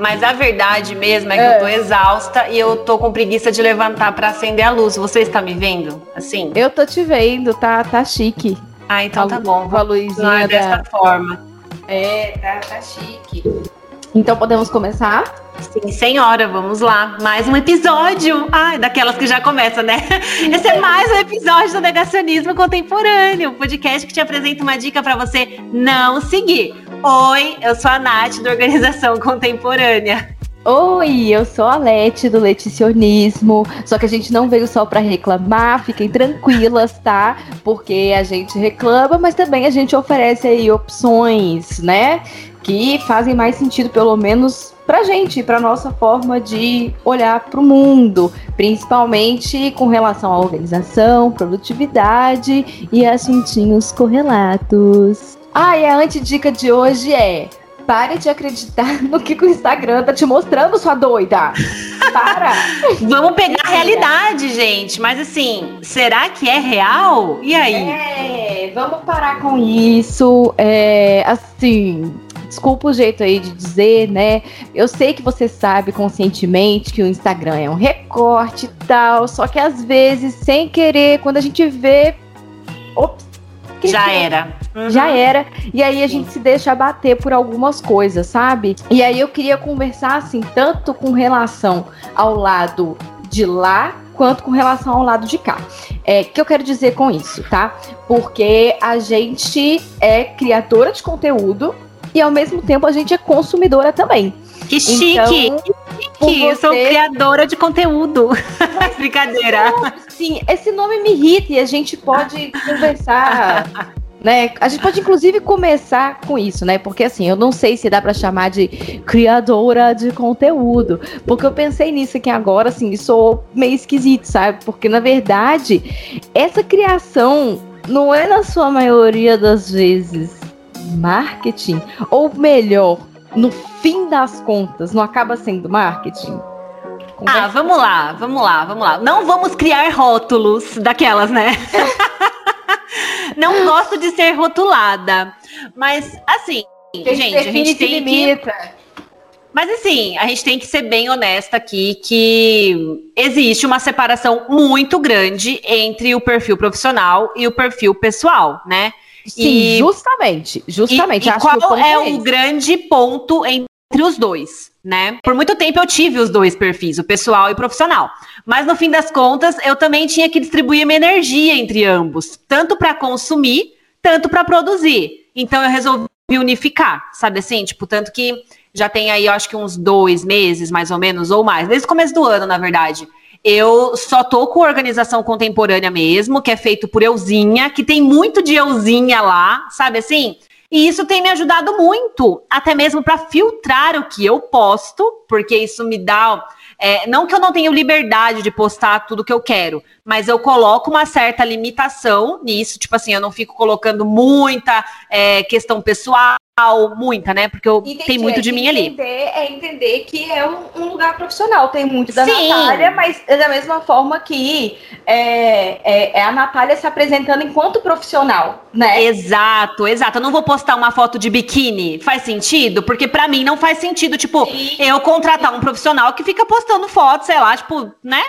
Mas a verdade mesmo é que é. eu tô exausta e eu tô com preguiça de levantar para acender a luz. Você está me vendo? Assim? Eu tô te vendo, tá, tá chique. Ah, então a, tá bom. Com a luzinha dessa da... forma. É, tá, tá chique. Então podemos começar? Sim, senhora, vamos lá. Mais um episódio. Ai, daquelas que já começa, né? Esse é mais um episódio do Negacionismo Contemporâneo, um podcast que te apresenta uma dica para você não seguir. Oi, eu sou a Nath, da Organização Contemporânea. Oi, eu sou a Leti do Leticionismo. Só que a gente não veio só para reclamar, fiquem tranquilas, tá? Porque a gente reclama, mas também a gente oferece aí opções, né? Que fazem mais sentido, pelo menos pra gente, pra nossa forma de olhar para o mundo, principalmente com relação à organização, produtividade e assuntinhos correlatos. Ah, e a antidica de hoje é Pare de acreditar no que o Instagram tá te mostrando, sua doida. Para. Vamos pegar a realidade, gente. Mas assim, será que é real? E aí? É, vamos parar com isso. É, assim, desculpa o jeito aí de dizer, né? Eu sei que você sabe conscientemente que o Instagram é um recorte e tal, só que às vezes, sem querer, quando a gente vê. Ops, já era. Uhum. Já era. E aí a Sim. gente se deixa abater por algumas coisas, sabe? E aí eu queria conversar, assim, tanto com relação ao lado de lá quanto com relação ao lado de cá. É, que eu quero dizer com isso, tá? Porque a gente é criadora de conteúdo e ao mesmo tempo a gente é consumidora também. Que chique! Então, que eu sou criadora de conteúdo. Brincadeira. Sim, esse nome me irrita e a gente pode conversar. Né? A gente pode inclusive começar com isso, né? Porque assim, eu não sei se dá para chamar de criadora de conteúdo, porque eu pensei nisso aqui agora, assim, sou meio esquisito, sabe? Porque na verdade, essa criação não é na sua maioria das vezes marketing, ou melhor, no fim das contas, não acaba sendo marketing? Conversa ah, vamos lá, vamos lá, vamos lá. Não vamos criar rótulos daquelas, né? não gosto de ser rotulada. Mas, assim, gente, a gente tem limita. que. Mas assim, a gente tem que ser bem honesta aqui que existe uma separação muito grande entre o perfil profissional e o perfil pessoal, né? Sim, e, justamente, justamente. E, e qual é, é o grande ponto entre os dois, né? Por muito tempo eu tive os dois perfis, o pessoal e o profissional. Mas no fim das contas, eu também tinha que distribuir minha energia entre ambos, tanto para consumir, tanto para produzir. Então eu resolvi unificar, sabe assim? Tipo, tanto que já tem aí, eu acho que uns dois meses, mais ou menos, ou mais, desde o começo do ano, na verdade, eu só tô com organização contemporânea mesmo, que é feito por Euzinha, que tem muito de Euzinha lá, sabe assim? E isso tem me ajudado muito, até mesmo para filtrar o que eu posto, porque isso me dá. É, não que eu não tenha liberdade de postar tudo que eu quero, mas eu coloco uma certa limitação nisso, tipo assim, eu não fico colocando muita é, questão pessoal, muita, né? Porque eu Entendi, tem muito de mim ali. É entender que é um, um, lugar profissional. Tem muito da Sim. Natália, mas é da mesma forma que é, é, é, a Natália se apresentando enquanto profissional, né? Exato, exato. Eu não vou postar uma foto de biquíni. Faz sentido? Porque para mim não faz sentido, tipo, Sim. eu contratar um profissional que fica postando foto, sei lá, tipo, né?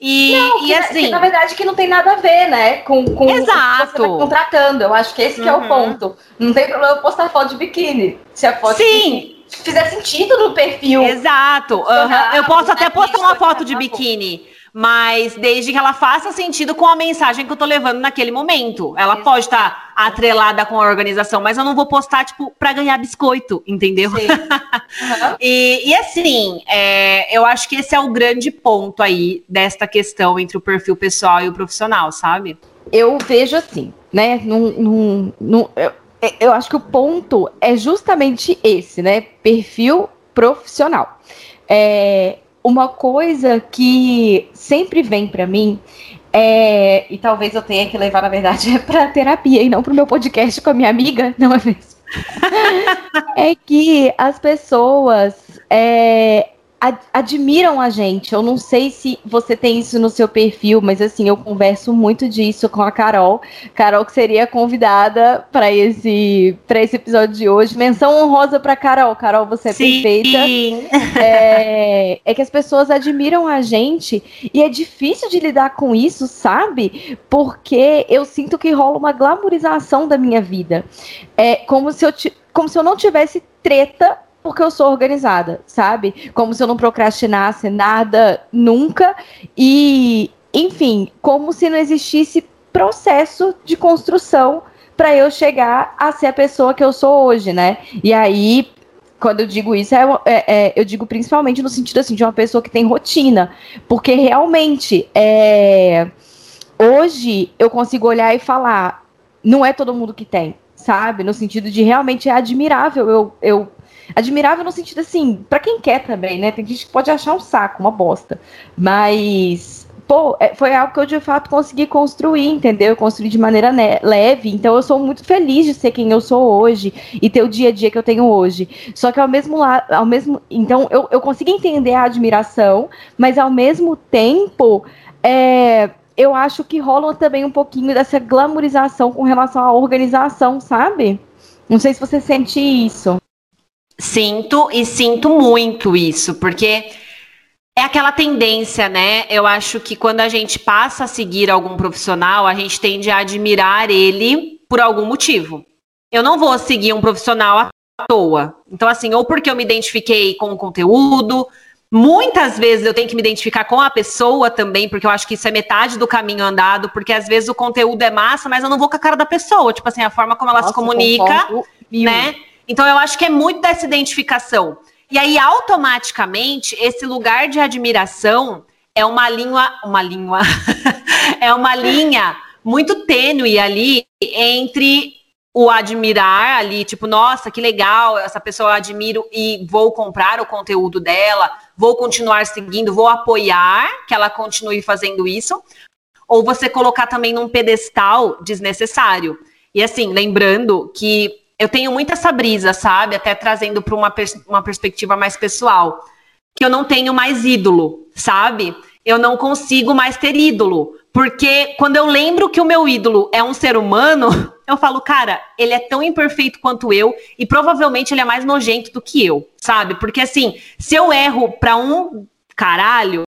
E, não, e assim. Que, na verdade, que não tem nada a ver, né? Com, com Exato. o que você tá contratando. Eu acho que esse uhum. que é o uhum. ponto. Não tem problema postar foto de biquíni. Se a foto Sim. fizer sentido no perfil. Exato. Uhum. Eu posso até postar uma foto de biquíni mas desde que ela faça sentido com a mensagem que eu tô levando naquele momento. Ela Exato. pode estar tá atrelada com a organização, mas eu não vou postar, tipo, para ganhar biscoito, entendeu? Uhum. e, e, assim, é, eu acho que esse é o grande ponto aí desta questão entre o perfil pessoal e o profissional, sabe? Eu vejo assim, né? Num, num, num, eu, eu acho que o ponto é justamente esse, né? Perfil profissional. É, uma coisa que sempre vem para mim é, e talvez eu tenha que levar, na verdade, é para terapia e não para o meu podcast com a minha amiga, não é mesmo? é que as pessoas é, ad admiram a gente. Eu não sei se você tem isso no seu perfil, mas assim, eu converso muito disso com a Carol. Carol que seria convidada para esse para esse episódio de hoje. Menção honrosa para Carol. Carol, você é Sim. perfeita. É, é que as pessoas admiram a gente e é difícil de lidar com isso, sabe? Porque eu sinto que rola uma glamorização da minha vida. É como se eu como se eu não tivesse treta porque eu sou organizada, sabe? Como se eu não procrastinasse nada nunca. E, enfim, como se não existisse processo de construção para eu chegar a ser a pessoa que eu sou hoje, né? E aí, quando eu digo isso, é, é, é, eu digo principalmente no sentido assim, de uma pessoa que tem rotina. Porque realmente, é, hoje eu consigo olhar e falar, não é todo mundo que tem, sabe? No sentido de realmente é admirável eu, eu Admirável no sentido assim, para quem quer também, né? Tem gente que pode achar um saco, uma bosta. Mas, pô, é, foi algo que eu de fato consegui construir, entendeu? Eu construí de maneira leve. Então eu sou muito feliz de ser quem eu sou hoje e ter o dia a dia que eu tenho hoje. Só que ao mesmo lado, ao mesmo. Então eu, eu consigo entender a admiração, mas ao mesmo tempo. É, eu acho que rola também um pouquinho dessa glamorização com relação à organização, sabe? Não sei se você sente isso. Sinto e sinto muito isso, porque é aquela tendência, né? Eu acho que quando a gente passa a seguir algum profissional, a gente tende a admirar ele por algum motivo. Eu não vou seguir um profissional à toa. Então, assim, ou porque eu me identifiquei com o conteúdo, muitas vezes eu tenho que me identificar com a pessoa também, porque eu acho que isso é metade do caminho andado, porque às vezes o conteúdo é massa, mas eu não vou com a cara da pessoa, tipo assim, a forma como ela Nossa, se comunica, né? Então, eu acho que é muito dessa identificação. E aí, automaticamente, esse lugar de admiração é uma língua, uma língua, é uma linha muito tênue ali entre o admirar ali, tipo, nossa, que legal, essa pessoa eu admiro e vou comprar o conteúdo dela, vou continuar seguindo, vou apoiar que ela continue fazendo isso, ou você colocar também num pedestal desnecessário. E assim, lembrando que eu tenho muito essa brisa, sabe? Até trazendo para uma, pers uma perspectiva mais pessoal. Que eu não tenho mais ídolo, sabe? Eu não consigo mais ter ídolo. Porque quando eu lembro que o meu ídolo é um ser humano, eu falo, cara, ele é tão imperfeito quanto eu e provavelmente ele é mais nojento do que eu, sabe? Porque assim, se eu erro pra um caralho,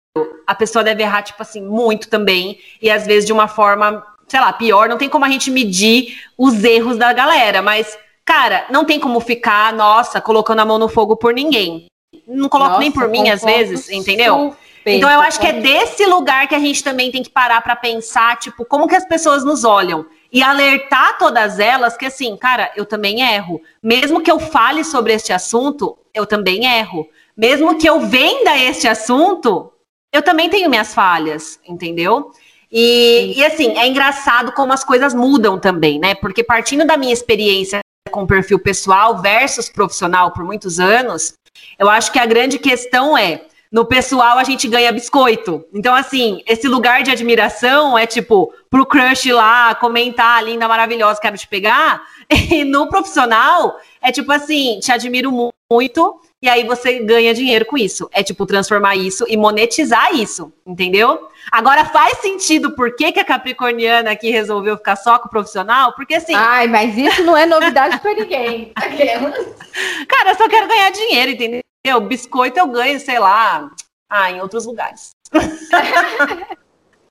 a pessoa deve errar, tipo assim, muito também. E às vezes de uma forma, sei lá, pior. Não tem como a gente medir os erros da galera, mas Cara, não tem como ficar, nossa, colocando a mão no fogo por ninguém. Não coloco nossa, nem por mim, às vezes, entendeu? Super, então eu acho que é desse lugar que a gente também tem que parar para pensar, tipo, como que as pessoas nos olham e alertar todas elas que assim, cara, eu também erro. Mesmo que eu fale sobre este assunto, eu também erro. Mesmo que eu venda este assunto, eu também tenho minhas falhas, entendeu? E, e assim, é engraçado como as coisas mudam também, né? Porque partindo da minha experiência com perfil pessoal versus profissional por muitos anos, eu acho que a grande questão é no pessoal a gente ganha biscoito. Então, assim, esse lugar de admiração é tipo, pro crush lá, comentar, linda, maravilhosa, quero te pegar. E no profissional é tipo assim, te admiro muito, e aí você ganha dinheiro com isso. É tipo transformar isso e monetizar isso, entendeu? Agora faz sentido por que, que a Capricorniana aqui resolveu ficar só com o profissional? Porque assim. Ai, mas isso não é novidade para ninguém. Cara, eu só quero ganhar dinheiro, entendeu? Biscoito eu ganho, sei lá, ah, em outros lugares.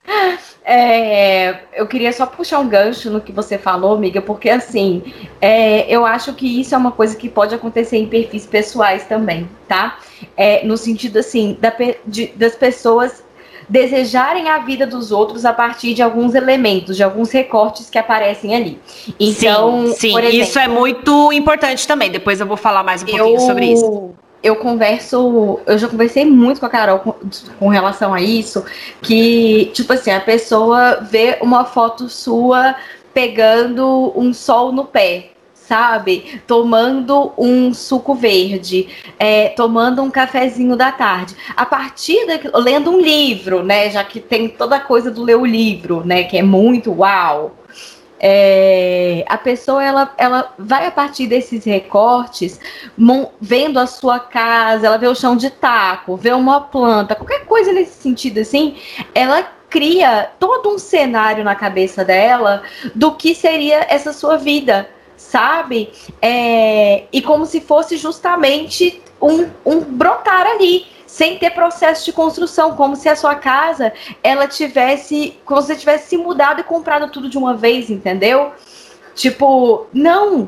É, eu queria só puxar um gancho no que você falou, amiga, porque assim, é, eu acho que isso é uma coisa que pode acontecer em perfis pessoais também, tá? É, no sentido assim, da, de, das pessoas desejarem a vida dos outros a partir de alguns elementos, de alguns recortes que aparecem ali. Então, sim, sim. Exemplo, isso é muito importante também. Depois eu vou falar mais um pouquinho eu... sobre isso eu converso, eu já conversei muito com a Carol com, com, relação a isso, que, tipo assim, a pessoa vê uma foto sua pegando um sol no pé, sabe? Tomando um suco verde, é, tomando um cafezinho da tarde. A partir da. lendo um livro, né? Já que tem toda a coisa do ler o livro, né? Que é muito uau. É, a pessoa ela, ela vai a partir desses recortes, vendo a sua casa, ela vê o chão de taco, vê uma planta, qualquer coisa nesse sentido assim, ela cria todo um cenário na cabeça dela do que seria essa sua vida, sabe? É, e como se fosse justamente um, um brotar ali sem ter processo de construção, como se a sua casa ela tivesse, como se você tivesse se mudado e comprado tudo de uma vez, entendeu? Tipo, não,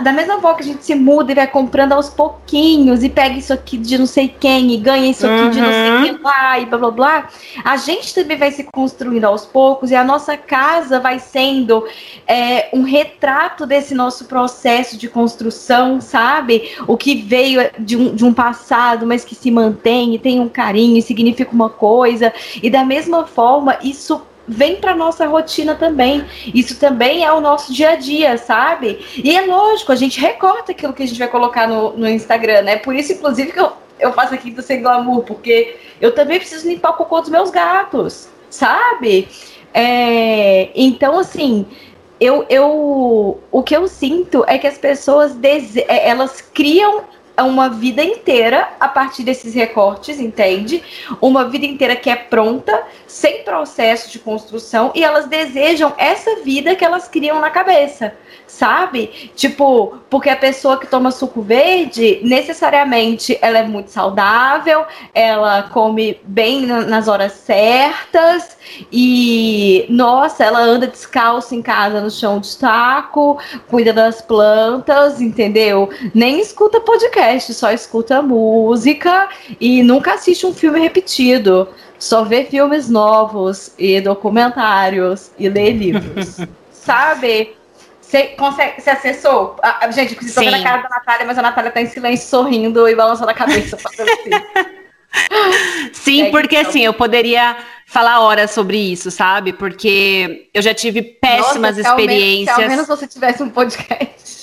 da mesma forma que a gente se muda e vai comprando aos pouquinhos e pega isso aqui de não sei quem e ganha isso aqui uhum. de não sei quem lá e blá blá blá, a gente também vai se construindo aos poucos e a nossa casa vai sendo é, um retrato desse nosso processo de construção, sabe? O que veio de um, de um passado, mas que se mantém e tem um carinho e significa uma coisa. E da mesma forma, isso vem para nossa rotina também. Isso também é o nosso dia a dia, sabe? E é lógico, a gente recorta aquilo que a gente vai colocar no, no Instagram, né? Por isso, inclusive, que eu, eu faço aqui do Sem Glamour, porque eu também preciso limpar o cocô dos meus gatos, sabe? É, então, assim, eu, eu, o que eu sinto é que as pessoas é, elas criam uma vida inteira a partir desses recortes, entende? Uma vida inteira que é pronta, sem processo de construção, e elas desejam essa vida que elas criam na cabeça sabe? Tipo, porque a pessoa que toma suco verde, necessariamente ela é muito saudável, ela come bem nas horas certas e, nossa, ela anda descalça em casa no chão de taco, cuida das plantas, entendeu? Nem escuta podcast, só escuta música e nunca assiste um filme repetido. Só vê filmes novos e documentários e lê livros. sabe? Você consegue, você acessou? Ah, gente, eu estou vendo a cara da Natália, mas a Natália tá em silêncio, sorrindo e balançando a cabeça. assim. Sim, é, porque então. assim, eu poderia falar horas sobre isso, sabe? Porque eu já tive péssimas Nossa, experiências. Ao, menos, se ao menos você tivesse um podcast.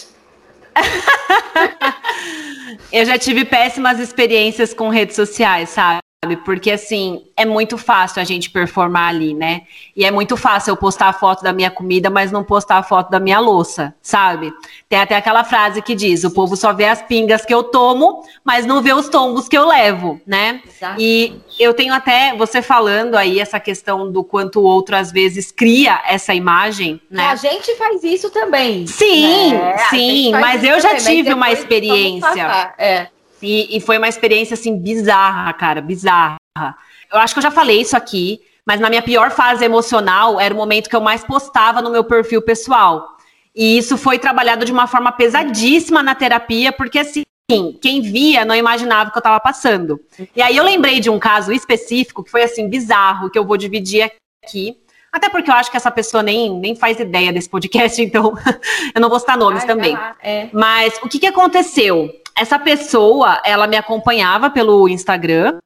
Eu já tive péssimas experiências com redes sociais, sabe? Porque assim, é muito fácil a gente performar ali, né? E é muito fácil eu postar a foto da minha comida, mas não postar a foto da minha louça, sabe? Tem até aquela frase que diz: o povo só vê as pingas que eu tomo, mas não vê os tombos que eu levo, né? Exatamente. E eu tenho até você falando aí essa questão do quanto o outro às vezes cria essa imagem, né? A gente faz isso também. Sim, né? sim, mas eu já também, tive uma experiência. É. E, e foi uma experiência, assim, bizarra, cara, bizarra. Eu acho que eu já falei isso aqui, mas na minha pior fase emocional era o momento que eu mais postava no meu perfil pessoal. E isso foi trabalhado de uma forma pesadíssima na terapia, porque assim, quem via não imaginava o que eu estava passando. E aí eu lembrei de um caso específico que foi assim bizarro, que eu vou dividir aqui. Até porque eu acho que essa pessoa nem, nem faz ideia desse podcast, então eu não vou citar nomes Ai, também. É. Mas o que, que aconteceu? Essa pessoa, ela me acompanhava pelo Instagram,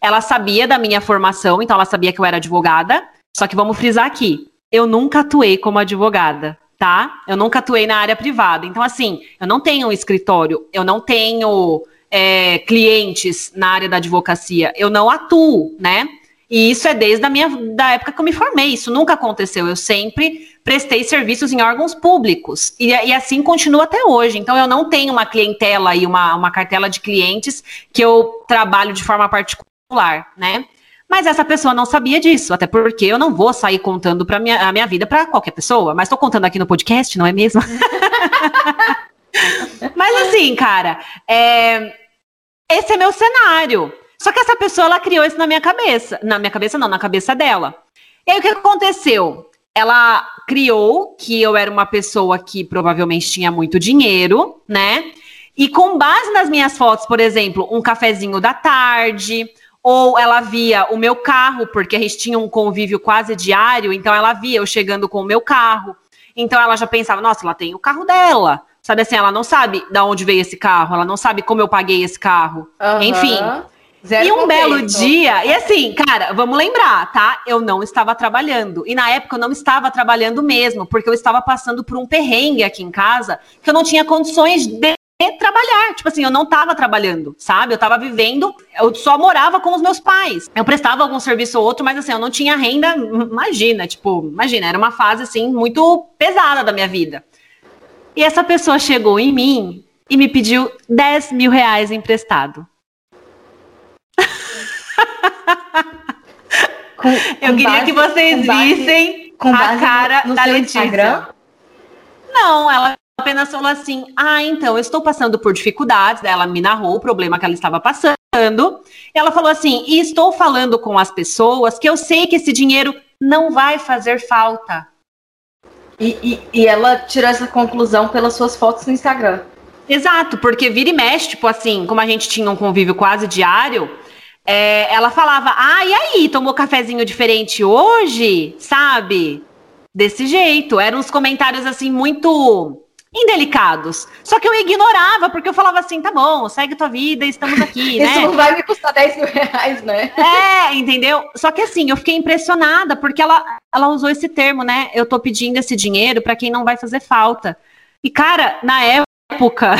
ela sabia da minha formação, então ela sabia que eu era advogada. Só que vamos frisar aqui, eu nunca atuei como advogada, tá? Eu nunca atuei na área privada. Então, assim, eu não tenho um escritório, eu não tenho é, clientes na área da advocacia, eu não atuo, né? E isso é desde a minha da época que eu me formei. Isso nunca aconteceu. Eu sempre prestei serviços em órgãos públicos. E, e assim continua até hoje. Então eu não tenho uma clientela e uma, uma cartela de clientes que eu trabalho de forma particular, né? Mas essa pessoa não sabia disso, até porque eu não vou sair contando para minha, a minha vida para qualquer pessoa. Mas estou contando aqui no podcast, não é mesmo? mas assim, cara, é, esse é meu cenário. Só que essa pessoa, ela criou isso na minha cabeça. Na minha cabeça, não, na cabeça dela. E aí, o que aconteceu? Ela criou que eu era uma pessoa que provavelmente tinha muito dinheiro, né? E com base nas minhas fotos, por exemplo, um cafezinho da tarde, ou ela via o meu carro, porque a gente tinha um convívio quase diário, então ela via eu chegando com o meu carro. Então ela já pensava, nossa, ela tem o carro dela. Sabe assim, ela não sabe de onde veio esse carro, ela não sabe como eu paguei esse carro. Uhum. Enfim. Zero e um belo dia, e assim, cara, vamos lembrar, tá? Eu não estava trabalhando. E na época eu não estava trabalhando mesmo, porque eu estava passando por um perrengue aqui em casa que eu não tinha condições de trabalhar. Tipo assim, eu não tava trabalhando, sabe? Eu tava vivendo, eu só morava com os meus pais. Eu prestava algum serviço ou outro, mas assim, eu não tinha renda, imagina, tipo, imagina, era uma fase assim muito pesada da minha vida. E essa pessoa chegou em mim e me pediu 10 mil reais emprestado. Com, eu queria base, que vocês base, vissem a cara no, no da Letícia. Instagram? Não, ela apenas falou assim: Ah, então, eu estou passando por dificuldades. Ela me narrou o problema que ela estava passando. Ela falou assim: E estou falando com as pessoas que eu sei que esse dinheiro não vai fazer falta. E, e, e ela tirou essa conclusão pelas suas fotos no Instagram. Exato, porque vira e mexe, tipo assim, como a gente tinha um convívio quase diário, é, ela falava: Ah, e aí, tomou cafezinho diferente hoje? Sabe? Desse jeito. Eram uns comentários assim muito indelicados. Só que eu ignorava, porque eu falava assim, tá bom, segue tua vida, estamos aqui, né? Isso não vai me custar 10 mil reais, né? É, entendeu? Só que assim, eu fiquei impressionada, porque ela, ela usou esse termo, né? Eu tô pedindo esse dinheiro para quem não vai fazer falta. E, cara, na época,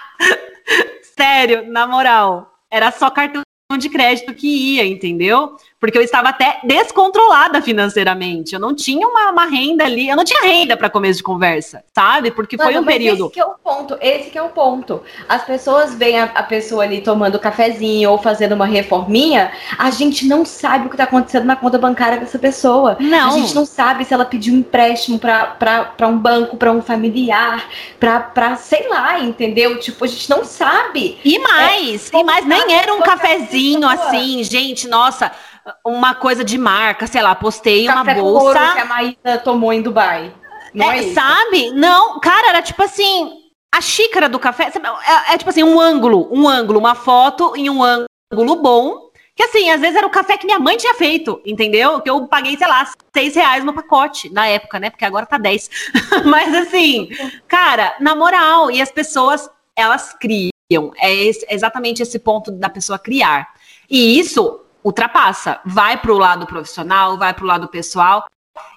sério, na moral, era só cartão de crédito que ia, entendeu? Porque eu estava até descontrolada financeiramente. Eu não tinha uma, uma renda ali, eu não tinha renda para começo de conversa, sabe? Porque foi um período. Esse que é o ponto, esse que é o ponto. As pessoas veem a, a, pessoa ali tomando cafezinho ou fazendo uma reforminha, a gente não sabe o que está acontecendo na conta bancária dessa pessoa. Não. A gente não sabe se ela pediu um empréstimo para um banco, para um familiar, para sei lá, entendeu? Tipo, a gente não sabe. E mais, é, e mais, nem era um cafezinho assim, gente, nossa uma coisa de marca, sei lá, postei Café uma bolsa. Com que a Maísa tomou em Dubai. Não é, é sabe? Não, cara, era tipo assim, a xícara do café, é, é, tipo assim, um ângulo, um ângulo, uma foto em um ângulo bom. Que assim, às vezes era o café que minha mãe tinha feito, entendeu? Que eu paguei, sei lá, seis reais no pacote na época, né? Porque agora tá dez. Mas assim, cara, na moral, e as pessoas, elas criam. É esse, exatamente esse ponto da pessoa criar. E isso ultrapassa, vai para o lado profissional, vai para o lado pessoal.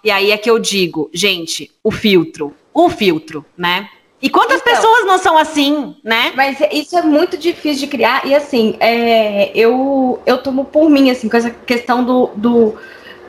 E aí é que eu digo, gente, o filtro, o filtro, né? E quantas então, pessoas não são assim, né? Mas isso é muito difícil de criar. E assim, é, eu, eu tomo por mim, assim, com essa questão do. do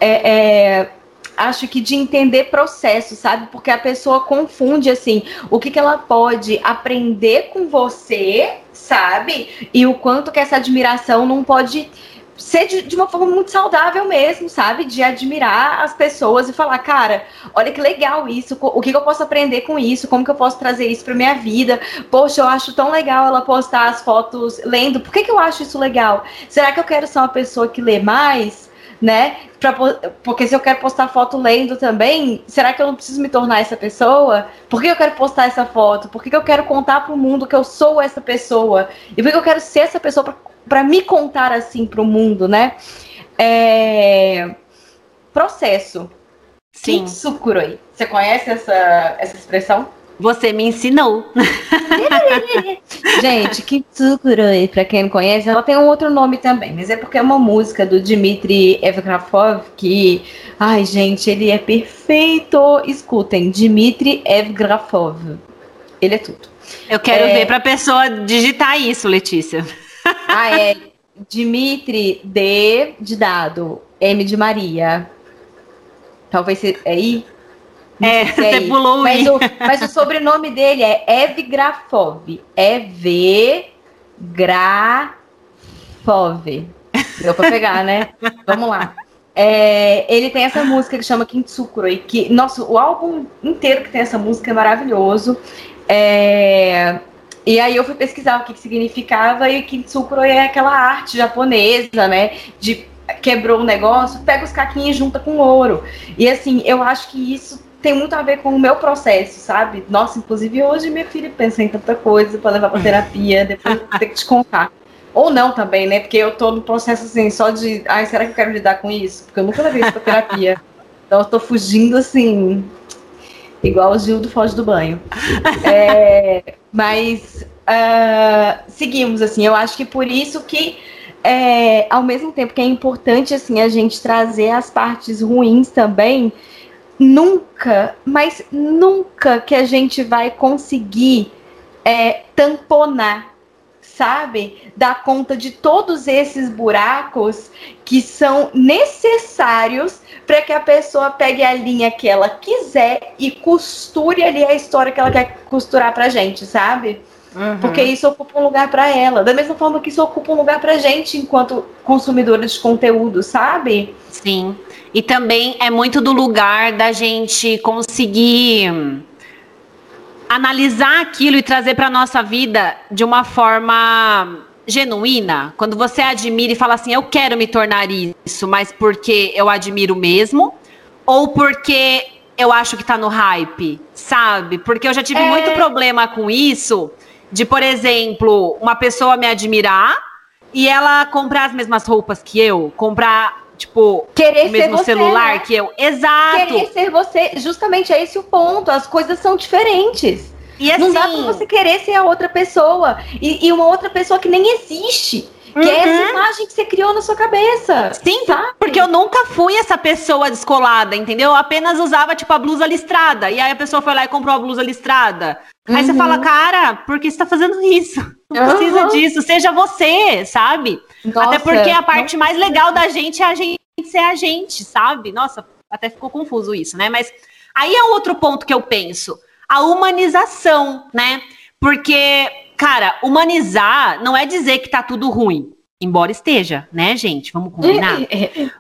é, é, acho que de entender processo, sabe? Porque a pessoa confunde, assim, o que, que ela pode aprender com você, sabe? E o quanto que essa admiração não pode ser de, de, uma forma muito saudável mesmo, sabe? De admirar as pessoas e falar, cara, olha que legal isso, o que, que eu posso aprender com isso, como que eu posso trazer isso para minha vida. Poxa, eu acho tão legal ela postar as fotos lendo. Por que, que eu acho isso legal? Será que eu quero ser uma pessoa que lê mais? Né? Pra, porque se eu quero postar foto lendo também, será que eu não preciso me tornar essa pessoa? Por que eu quero postar essa foto? Por que, que eu quero contar para o mundo que eu sou essa pessoa? E por que eu quero ser essa pessoa para me contar assim para o mundo, né? É... Processo. Sim. Kintsukuroi. Você conhece essa, essa expressão? Você me ensinou. gente, Kintsukuroi, para quem não conhece, ela tem um outro nome também, mas é porque é uma música do Dmitry Evgrafov que, ai gente, ele é perfeito. Escutem, Dmitry Evgrafov. Ele é tudo. Eu quero é... ver para a pessoa digitar isso, Letícia. Ah, é Dimitri D de dado, M de Maria. Talvez seja. É I? É, você é pulou mas o, mas o sobrenome dele é Evgrafov. Evgrafov. Deu pra pegar, né? Vamos lá. É, ele tem essa música que chama Kintsukuroi, que, nossa, o álbum inteiro que tem essa música é maravilhoso. É, e aí eu fui pesquisar o que, que significava e Kintsukuroi é aquela arte japonesa, né? De quebrou o negócio, pega os caquinhos e junta com ouro. E assim, eu acho que isso tem muito a ver com o meu processo, sabe? Nossa, inclusive hoje minha filha pensa em tanta coisa para levar para terapia, depois vou ter que te contar. Ou não também, né? Porque eu tô no processo assim, só de, ai, será que eu quero lidar com isso? Porque eu nunca levei isso pra terapia. Então eu tô fugindo assim, igual o Gil do Foge do Banho. É, mas uh, seguimos, assim, eu acho que por isso que é, ao mesmo tempo que é importante assim a gente trazer as partes ruins também, nunca, mas nunca que a gente vai conseguir é, tamponar, sabe? Dar conta de todos esses buracos que são necessários para que a pessoa pegue a linha que ela quiser e costure ali a história que ela quer costurar pra gente, sabe? Uhum. Porque isso ocupa um lugar para ela. Da mesma forma que isso ocupa um lugar pra gente enquanto consumidores de conteúdo, sabe? Sim. E também é muito do lugar da gente conseguir analisar aquilo e trazer para nossa vida de uma forma genuína, quando você admira e fala assim, eu quero me tornar isso, mas porque eu admiro mesmo, ou porque eu acho que tá no hype, sabe? Porque eu já tive é... muito problema com isso, de, por exemplo, uma pessoa me admirar e ela comprar as mesmas roupas que eu, comprar tipo, querer o mesmo você, celular né? que eu. Exato. Querer ser você, justamente é esse o ponto. As coisas são diferentes. E assim, não dá pra assim você querer ser a outra pessoa. E, e uma outra pessoa que nem existe. Que uhum. é essa uhum. imagem que você criou na sua cabeça. Sim, sabe? porque eu nunca fui essa pessoa descolada, entendeu? Eu apenas usava, tipo, a blusa listrada. E aí a pessoa foi lá e comprou a blusa listrada. Uhum. Aí você fala, uhum. cara, por que você tá fazendo isso? Não uhum. precisa disso. Seja você, sabe? Nossa, Até porque a parte mais legal da gente é a gente ser a gente, sabe? Nossa, até ficou confuso isso, né? Mas aí é outro ponto que eu penso. A humanização, né? Porque, cara, humanizar não é dizer que tá tudo ruim. Embora esteja, né, gente? Vamos combinar.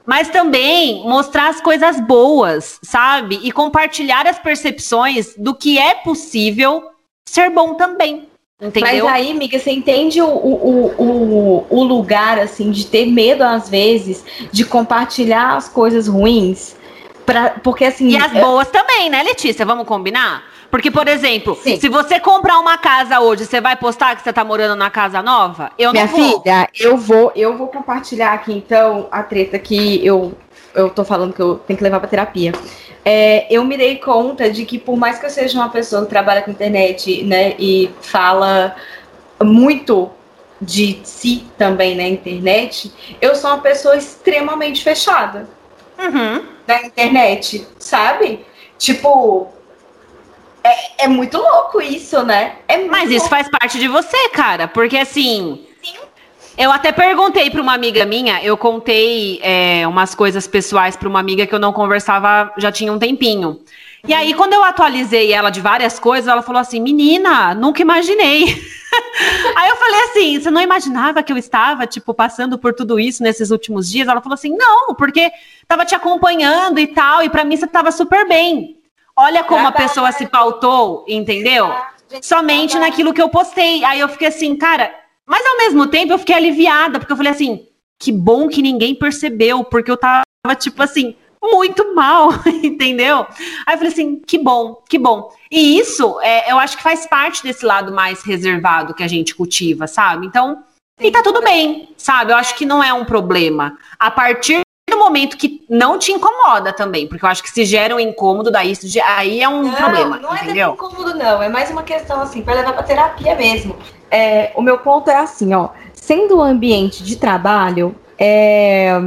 Mas também mostrar as coisas boas, sabe? E compartilhar as percepções do que é possível ser bom também. Entendeu? Mas aí, amiga, você entende o, o, o, o lugar, assim, de ter medo, às vezes, de compartilhar as coisas ruins? Pra, porque, assim... E as boas também, né, Letícia? Vamos combinar? Porque, por exemplo, Sim. se você comprar uma casa hoje, você vai postar que você tá morando na casa nova? Eu Minha não vou. filha, eu vou, eu vou compartilhar aqui, então, a treta que eu, eu tô falando que eu tenho que levar pra terapia é, eu me dei conta de que por mais que eu seja uma pessoa que trabalha com internet, né, e fala muito de si também na internet, eu sou uma pessoa extremamente fechada uhum. na internet, sabe? Tipo, é, é muito louco isso, né? É Mas isso louco. faz parte de você, cara, porque assim. Eu até perguntei para uma amiga minha, eu contei é, umas coisas pessoais para uma amiga que eu não conversava já tinha um tempinho. E aí, quando eu atualizei ela de várias coisas, ela falou assim: Menina, nunca imaginei. aí eu falei assim: Você não imaginava que eu estava, tipo, passando por tudo isso nesses últimos dias? Ela falou assim: Não, porque tava te acompanhando e tal, e para mim você tava super bem. Olha como a pessoa se pautou, entendeu? Somente naquilo que eu postei. Aí eu fiquei assim, cara, mas ao mesmo tempo eu fiquei aliviada, porque eu falei assim, que bom que ninguém percebeu, porque eu tava, tipo assim, muito mal, entendeu? Aí eu falei assim, que bom, que bom. E isso, é, eu acho que faz parte desse lado mais reservado que a gente cultiva, sabe? Então, e tá tudo bem, sabe? Eu acho que não é um problema. A partir momento que não te incomoda também, porque eu acho que se gera um incômodo, daí aí é um não, problema. Não é entendeu? incômodo, não. É mais uma questão assim, para levar para terapia mesmo. É, o meu ponto é assim, ó. Sendo um ambiente de trabalho, é,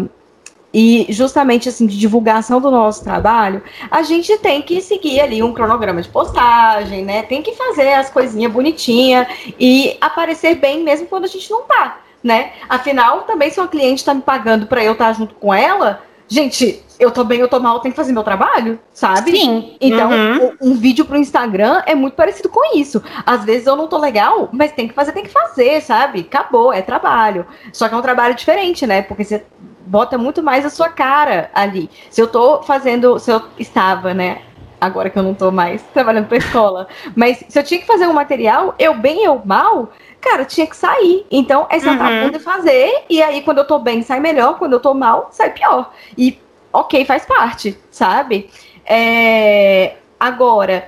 e justamente assim de divulgação do nosso trabalho, a gente tem que seguir ali um cronograma de postagem, né? Tem que fazer as coisinhas bonitinhas e aparecer bem mesmo quando a gente não tá né? Afinal, também se uma cliente está me pagando para eu estar tá junto com ela, gente, eu tô bem, eu tô mal, eu tenho que fazer meu trabalho, sabe? Sim. Então, uhum. um, um, vídeo pro Instagram é muito parecido com isso. Às vezes eu não tô legal, mas tem que fazer, tem que fazer, sabe? Acabou, é trabalho. Só que é um trabalho diferente, né? Porque você bota muito mais a sua cara ali. Se eu tô fazendo, se eu estava, né, agora que eu não tô mais trabalhando pra escola. Mas se eu tinha que fazer um material, eu bem, eu mal, cara, tinha que sair. Então, é sentar uhum. e fazer. E aí, quando eu tô bem, sai melhor. Quando eu tô mal, sai pior. E, ok, faz parte, sabe? É... Agora,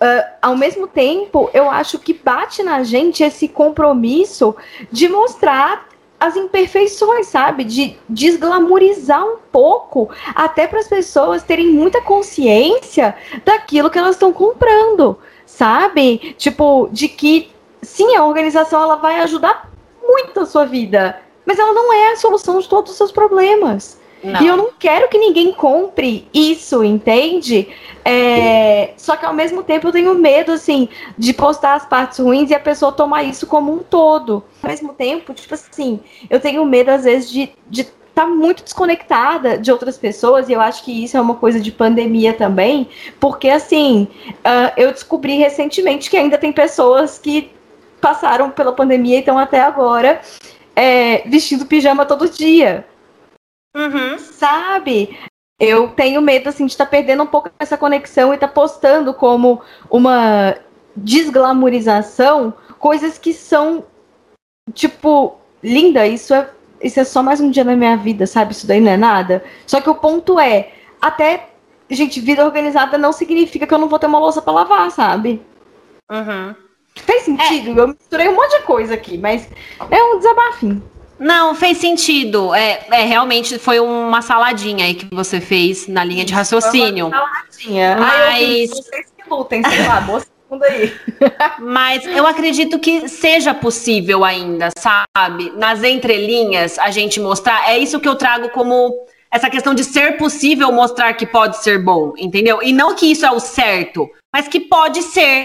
uh, ao mesmo tempo, eu acho que bate na gente esse compromisso de mostrar as imperfeições, sabe? De desglamorizar um pouco, até para as pessoas terem muita consciência daquilo que elas estão comprando, sabe? Tipo, de que sim, a organização ela vai ajudar muito a sua vida, mas ela não é a solução de todos os seus problemas. Não. E eu não quero que ninguém compre isso, entende? É, só que ao mesmo tempo eu tenho medo, assim, de postar as partes ruins e a pessoa tomar isso como um todo. Ao mesmo tempo, tipo assim, eu tenho medo, às vezes, de, de tá muito desconectada de outras pessoas, e eu acho que isso é uma coisa de pandemia também, porque assim, uh, eu descobri recentemente que ainda tem pessoas que passaram pela pandemia e estão até agora é, vestindo pijama todo dia. Uhum. Sabe? Eu tenho medo assim de estar tá perdendo um pouco essa conexão e estar tá postando como uma desglamorização coisas que são tipo linda, isso é isso é só mais um dia na minha vida, sabe? Isso daí não é nada. Só que o ponto é, até, gente, vida organizada não significa que eu não vou ter uma louça para lavar, sabe? Uhum. Fez sentido? É. Eu misturei um monte de coisa aqui, mas é um desabafinho. Não, fez sentido. É, é, realmente foi uma saladinha aí que você fez na linha de raciocínio. Foi uma saladinha. Mas... Vocês que lutem, sei lá, moça aí. Mas eu acredito que seja possível ainda, sabe? Nas entrelinhas, a gente mostrar. É isso que eu trago como essa questão de ser possível mostrar que pode ser bom, entendeu? E não que isso é o certo, mas que pode ser,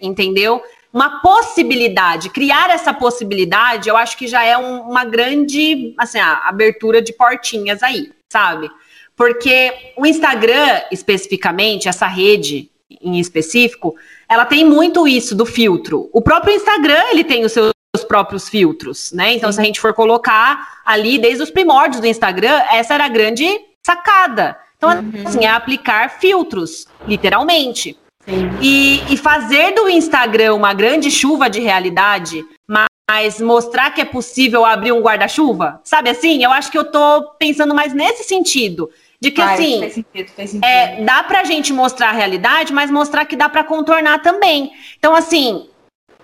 entendeu? Uma possibilidade, criar essa possibilidade, eu acho que já é um, uma grande, assim, abertura de portinhas aí, sabe? Porque o Instagram, especificamente, essa rede em específico, ela tem muito isso do filtro. O próprio Instagram, ele tem os seus próprios filtros, né? Então, Sim. se a gente for colocar ali, desde os primórdios do Instagram, essa era a grande sacada. Então, uhum. assim, é aplicar filtros, literalmente. E, e, fazer do Instagram uma grande chuva de realidade, mas mostrar que é possível abrir um guarda-chuva, sabe assim? Eu acho que eu tô pensando mais nesse sentido. De que, assim, faz sentido, faz sentido. É, dá pra gente mostrar a realidade, mas mostrar que dá para contornar também. Então, assim,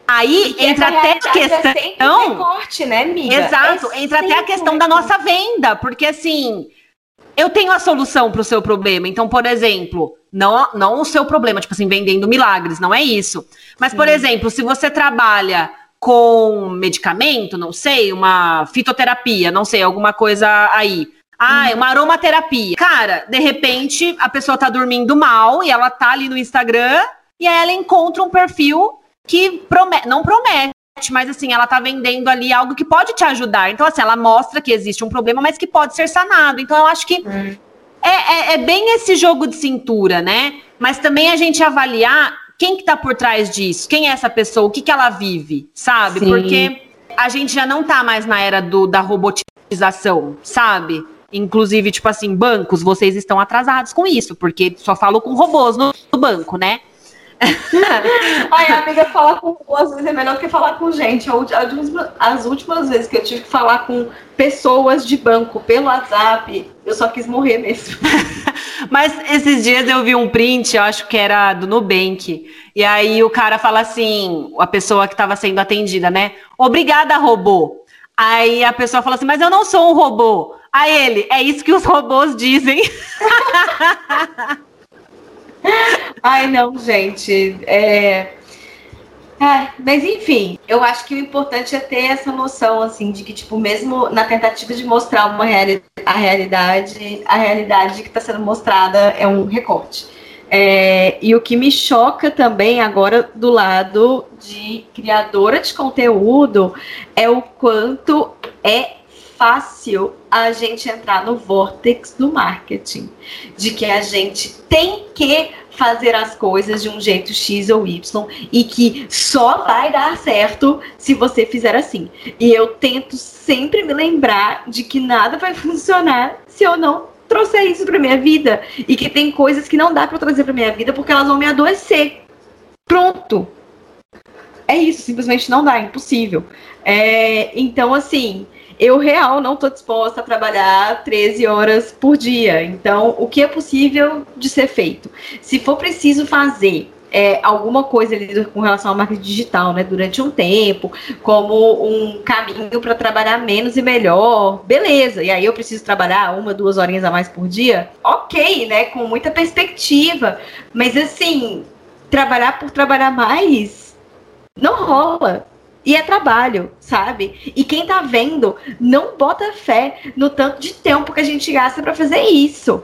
aí entra até a questão... É recorte, né, amiga? Exato, é entra até a questão da nossa venda, porque, assim, eu tenho a solução para o seu problema. Então, por exemplo, não, não o seu problema, tipo assim, vendendo milagres, não é isso. Mas, Sim. por exemplo, se você trabalha com medicamento, não sei, uma fitoterapia, não sei, alguma coisa aí. Ah, é uma aromaterapia. Cara, de repente a pessoa tá dormindo mal e ela tá ali no Instagram e aí ela encontra um perfil que promete, não promete, mas assim, ela tá vendendo ali algo que pode te ajudar. Então, assim, ela mostra que existe um problema, mas que pode ser sanado. Então, eu acho que hum. É, é, é bem esse jogo de cintura, né? Mas também a gente avaliar quem que tá por trás disso, quem é essa pessoa, o que que ela vive, sabe? Sim. Porque a gente já não tá mais na era do, da robotização, sabe? Inclusive, tipo assim, bancos, vocês estão atrasados com isso, porque só falo com robôs no, no banco, né? Ai, amiga, falar com às vezes é melhor que falar com gente. As últimas vezes que eu tive que falar com pessoas de banco pelo WhatsApp, eu só quis morrer mesmo. Mas esses dias eu vi um print, eu acho que era do Nubank. E aí o cara fala assim, a pessoa que estava sendo atendida, né? Obrigada, robô. Aí a pessoa fala assim, mas eu não sou um robô. A ele, é isso que os robôs dizem. Ai, não, gente. É... É, mas enfim, eu acho que o importante é ter essa noção, assim, de que, tipo, mesmo na tentativa de mostrar uma reali a realidade, a realidade que está sendo mostrada é um recorte. É, e o que me choca também agora do lado de criadora de conteúdo é o quanto é fácil a gente entrar no vortex do marketing, de que a gente tem que fazer as coisas de um jeito X ou Y e que só vai dar certo se você fizer assim. E eu tento sempre me lembrar de que nada vai funcionar se eu não trouxer isso para minha vida e que tem coisas que não dá para trazer para minha vida porque elas vão me adoecer. Pronto. É isso, simplesmente não dá, é impossível. É, então, assim, eu real não estou disposta a trabalhar 13 horas por dia. Então, o que é possível de ser feito? Se for preciso fazer é, alguma coisa ali com relação ao marketing digital, né, durante um tempo, como um caminho para trabalhar menos e melhor, beleza. E aí eu preciso trabalhar uma, duas horinhas a mais por dia, ok, né, com muita perspectiva. Mas assim, trabalhar por trabalhar mais não rola E é trabalho, sabe? E quem tá vendo não bota fé no tanto de tempo que a gente gasta para fazer isso.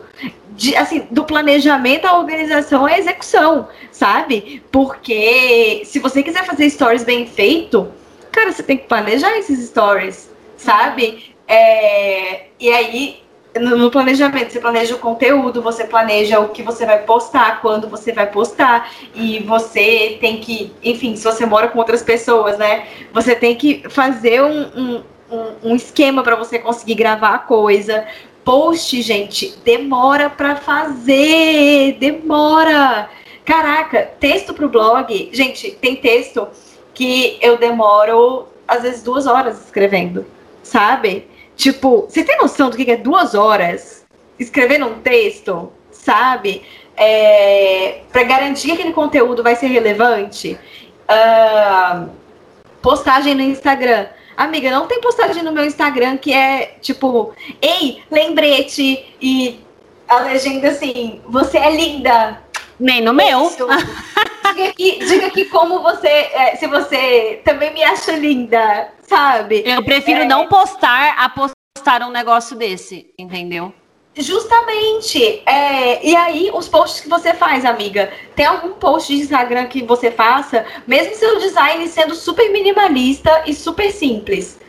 De, assim, do planejamento à organização à execução, sabe? Porque se você quiser fazer stories bem feito, cara, você tem que planejar esses stories, sabe? É, e aí no planejamento, você planeja o conteúdo, você planeja o que você vai postar, quando você vai postar, e você tem que, enfim, se você mora com outras pessoas, né? Você tem que fazer um, um, um esquema para você conseguir gravar a coisa. Post, gente, demora para fazer, demora. Caraca, texto pro blog, gente, tem texto que eu demoro às vezes duas horas escrevendo, sabe? Tipo, você tem noção do que é duas horas escrevendo um texto, sabe? É, para garantir que aquele conteúdo vai ser relevante. Uh, postagem no Instagram. Amiga, não tem postagem no meu Instagram que é tipo, ei, lembrete e a legenda assim, você é linda. Nem no meu. diga aqui, diga aqui como você, é, se você também me acha linda, sabe? Eu prefiro é... não postar a postar um negócio desse, entendeu? Justamente. É, e aí, os posts que você faz, amiga, tem algum post de Instagram que você faça, mesmo seu design sendo super minimalista e super simples,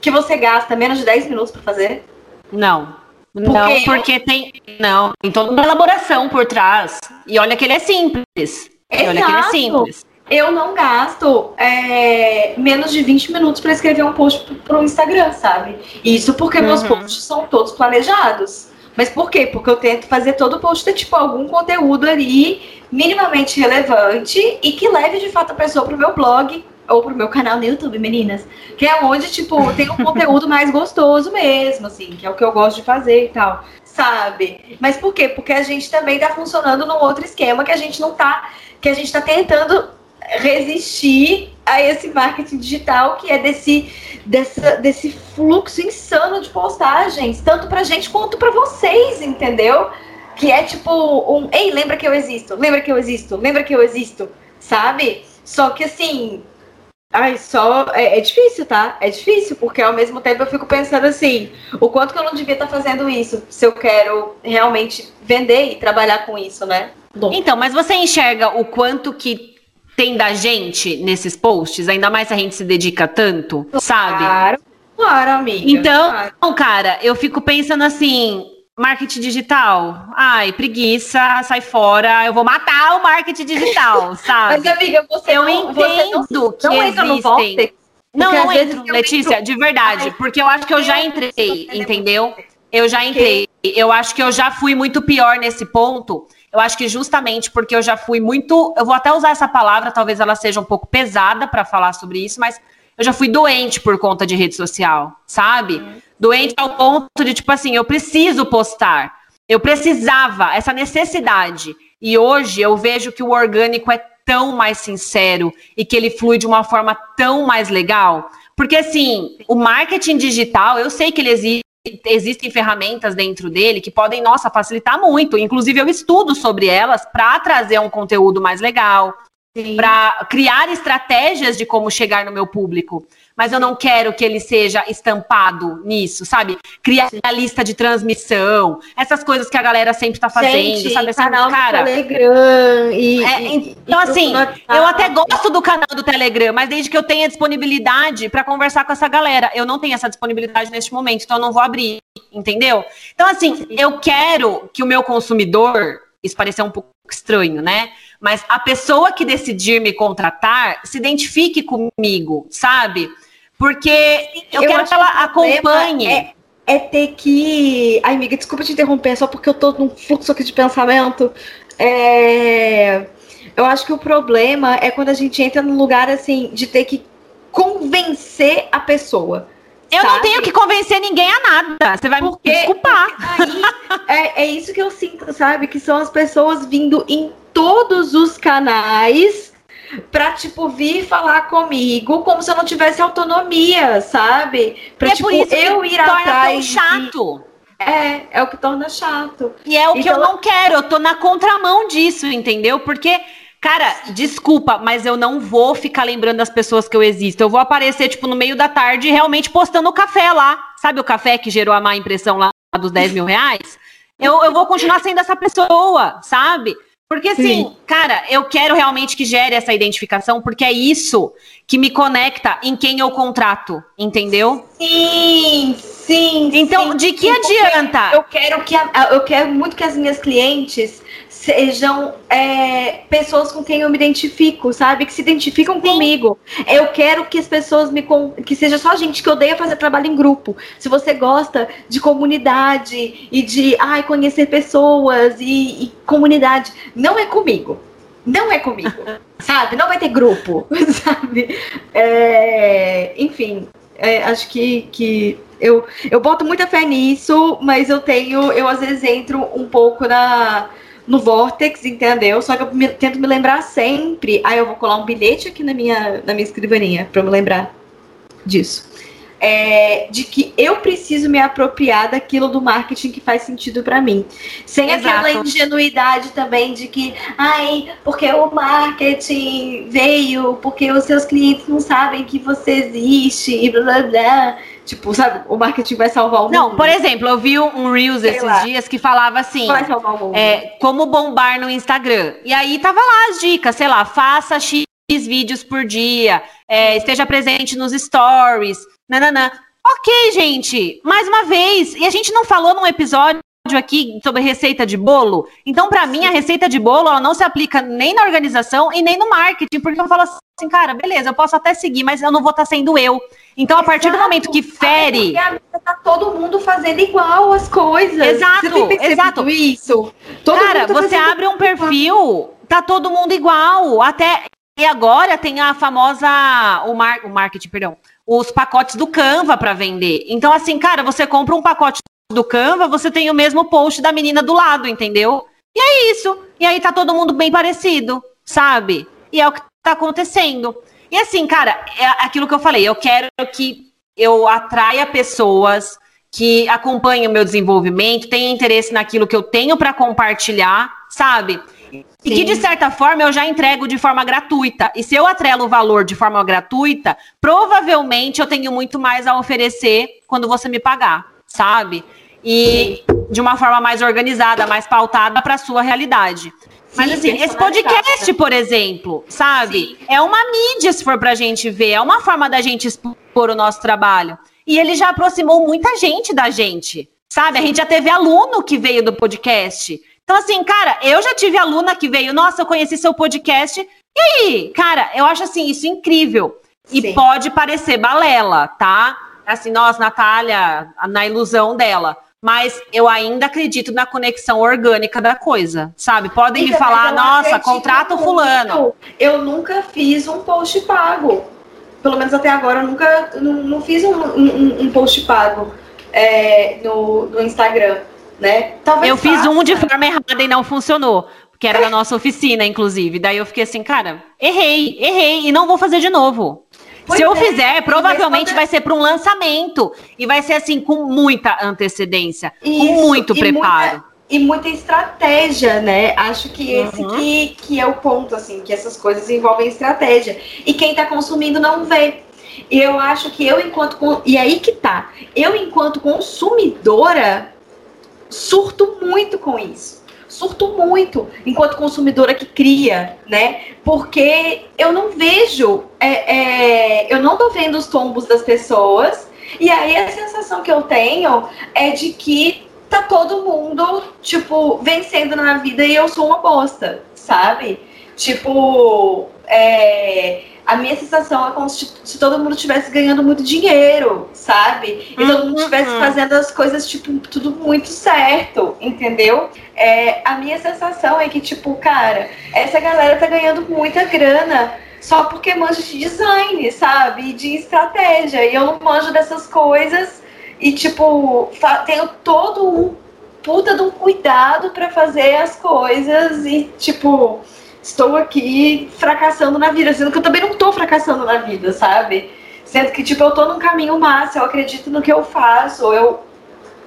que você gasta menos de 10 minutos para fazer? Não. Porque não, porque tem. Não, tem toda uma elaboração por trás. E olha que ele é simples. Exato. olha que ele é simples eu não gasto é, menos de 20 minutos para escrever um post para o Instagram, sabe? Isso porque uhum. meus posts são todos planejados. Mas por quê? Porque eu tento fazer todo post ter, tipo, algum conteúdo ali minimamente relevante e que leve de fato a pessoa pro meu blog ou pro meu canal no YouTube, meninas. Que é onde, tipo, tem um conteúdo mais gostoso mesmo, assim, que é o que eu gosto de fazer e tal, sabe? Mas por quê? Porque a gente também tá funcionando num outro esquema que a gente não tá. Que a gente tá tentando resistir a esse marketing digital que é desse, dessa, desse fluxo insano de postagens, tanto pra gente quanto pra vocês, entendeu? Que é tipo um, ei, lembra que eu existo, lembra que eu existo, lembra que eu existo, sabe? Só que assim, ai, só é, é difícil, tá? É difícil, porque ao mesmo tempo eu fico pensando assim, o quanto que eu não devia estar tá fazendo isso, se eu quero realmente vender e trabalhar com isso, né? Bom. Então, mas você enxerga o quanto que tem da gente nesses posts, ainda mais se a gente se dedica tanto, sabe? Claro, claro, amiga. Então, claro. cara, eu fico pensando assim, marketing digital, ai, preguiça, sai fora, eu vou matar o marketing digital, sabe? Mas, amiga, você eu não, entendo você não, que não existem... Não, não entro, Letícia, entro... de verdade, Ai, porque eu acho que eu já entrei, entendeu? Eu já entrei. Eu acho que eu já fui muito pior nesse ponto eu acho que justamente porque eu já fui muito. Eu vou até usar essa palavra, talvez ela seja um pouco pesada para falar sobre isso, mas eu já fui doente por conta de rede social, sabe? Uhum. Doente ao ponto de, tipo assim, eu preciso postar. Eu precisava, essa necessidade. E hoje eu vejo que o orgânico é tão mais sincero e que ele flui de uma forma tão mais legal. Porque, assim, o marketing digital, eu sei que ele existe existem ferramentas dentro dele que podem, nossa, facilitar muito. Inclusive, eu estudo sobre elas para trazer um conteúdo mais legal, para criar estratégias de como chegar no meu público mas eu não quero que ele seja estampado nisso, sabe? Criar a lista de transmissão, essas coisas que a galera sempre tá fazendo, Gente, sabe? Assim, canal cara, do Telegram e, é, e então e assim, eu até gosto do canal do Telegram, mas desde que eu tenha disponibilidade para conversar com essa galera, eu não tenho essa disponibilidade neste momento, então eu não vou abrir, entendeu? Então assim, eu quero que o meu consumidor, isso parecer um pouco estranho, né? Mas a pessoa que decidir me contratar se identifique comigo, sabe? Porque eu, eu quero que ela acompanhe. É, é, ter que. Ai, amiga, desculpa te interromper, é só porque eu tô num fluxo aqui de pensamento. É... Eu acho que o problema é quando a gente entra num lugar assim de ter que convencer a pessoa. Eu sabe? não tenho que convencer ninguém a nada. Você vai porque, me desculpar. é, é isso que eu sinto, sabe? Que são as pessoas vindo em todos os canais pra, tipo, vir falar comigo como se eu não tivesse autonomia, sabe? Pra, é tipo, eu ir atrás. chato. É, é o que torna chato. E é o então... que eu não quero, eu tô na contramão disso, entendeu? Porque, Cara, desculpa, mas eu não vou ficar lembrando das pessoas que eu existo. Eu vou aparecer, tipo, no meio da tarde, realmente postando o café lá. Sabe o café que gerou a má impressão lá dos 10 mil reais? Eu, eu vou continuar sendo essa pessoa, sabe? Porque assim, Sim. cara, eu quero realmente que gere essa identificação, porque é isso que me conecta em quem eu contrato, entendeu? Sim, sim. Então, sim, de que sim, adianta? Eu quero que a, eu quero muito que as minhas clientes sejam é, pessoas com quem eu me identifico, sabe? Que se identificam Sim. comigo. Eu quero que as pessoas me que seja só gente que odeia fazer trabalho em grupo. Se você gosta de comunidade e de ai, conhecer pessoas e, e comunidade, não é comigo. Não é comigo, sabe? Não vai ter grupo, sabe? É, enfim, é, acho que, que eu, eu boto muita fé nisso, mas eu tenho, eu às vezes entro um pouco na no Vortex, entendeu? Só que eu me, tento me lembrar sempre. Aí eu vou colar um bilhete aqui na minha, na minha escrivaninha para me lembrar disso. É, de que eu preciso me apropriar daquilo do marketing que faz sentido para mim. Sem Exato. aquela ingenuidade também de que, ai, porque o marketing veio, porque os seus clientes não sabem que você existe e blá blá blá. Tipo, sabe, o marketing vai salvar o mundo. Não, por exemplo, eu vi um Reels Sei esses lá. dias que falava assim: vai salvar o mundo. É, como bombar no Instagram. E aí tava lá as dicas, sei lá, faça X vídeos por dia, é, esteja presente nos stories, nananã. Ok, gente, mais uma vez, e a gente não falou num episódio aqui sobre receita de bolo. Então, para mim, a receita de bolo ela não se aplica nem na organização e nem no marketing, porque eu falo assim, cara, beleza, eu posso até seguir, mas eu não vou estar tá sendo eu. Então, a partir do momento que fere. Tá todo mundo fazendo igual as coisas. Exato, exato. Isso. Todo cara, tá você abre um perfil, tá todo mundo igual. Até. E agora tem a famosa. O, mar, o marketing, perdão. Os pacotes do Canva para vender. Então, assim, cara, você compra um pacote do Canva, você tem o mesmo post da menina do lado, entendeu? E é isso. E aí tá todo mundo bem parecido, sabe? E é o que tá acontecendo. E assim, cara, é aquilo que eu falei, eu quero que eu atraia pessoas que acompanhem o meu desenvolvimento, tenham interesse naquilo que eu tenho para compartilhar, sabe? Sim. E que, de certa forma, eu já entrego de forma gratuita. E se eu atrelo o valor de forma gratuita, provavelmente eu tenho muito mais a oferecer quando você me pagar, sabe? E de uma forma mais organizada, mais pautada para a sua realidade. Mas Sim, assim, esse podcast, por exemplo, sabe? Sim. É uma mídia, se for pra gente ver, é uma forma da gente expor o nosso trabalho. E ele já aproximou muita gente da gente, sabe? A gente já teve aluno que veio do podcast. Então, assim, cara, eu já tive aluna que veio, nossa, eu conheci seu podcast. E aí, cara, eu acho assim, isso incrível. E Sim. pode parecer balela, tá? Assim, nossa, Natália, na ilusão dela mas eu ainda acredito na conexão orgânica da coisa, sabe? Podem me falar, nossa, contrato fulano. Eu nunca fiz um post pago. Pelo menos até agora eu nunca não, não fiz um, um, um, post pago é, no, no Instagram, né? Talvez eu faça. fiz um de forma errada e não funcionou. Que era na nossa oficina, inclusive. Daí eu fiquei assim, cara, errei, errei, e não vou fazer de novo. Pois Se eu é, fizer, provavelmente vai ser para um lançamento. E vai ser assim, com muita antecedência, Isso, com muito preparo. Muita, e muita estratégia, né? Acho que esse uhum. que, que é o ponto, assim, que essas coisas envolvem estratégia. E quem está consumindo não vê. E eu acho que eu, enquanto. E aí que tá. Eu, enquanto consumidora, surto muito com isso surto muito enquanto consumidora que cria, né? Porque eu não vejo, é, é, eu não tô vendo os tombos das pessoas, e aí a sensação que eu tenho é de que tá todo mundo, tipo, vencendo na vida e eu sou uma bosta, sabe? Tipo, é, a minha sensação é como se, se todo mundo estivesse ganhando muito dinheiro, sabe? E todo mundo estivesse uhum. fazendo as coisas, tipo, tudo muito certo, entendeu? É, a minha sensação é que, tipo, cara, essa galera tá ganhando muita grana só porque manja de design, sabe? E de estratégia. E eu não manjo dessas coisas. E, tipo, tenho todo um puta de um cuidado para fazer as coisas e, tipo, estou aqui fracassando na vida, sendo que eu também não estou fracassando na vida, sabe? Sendo que, tipo, eu estou num caminho massa, eu acredito no que eu faço, eu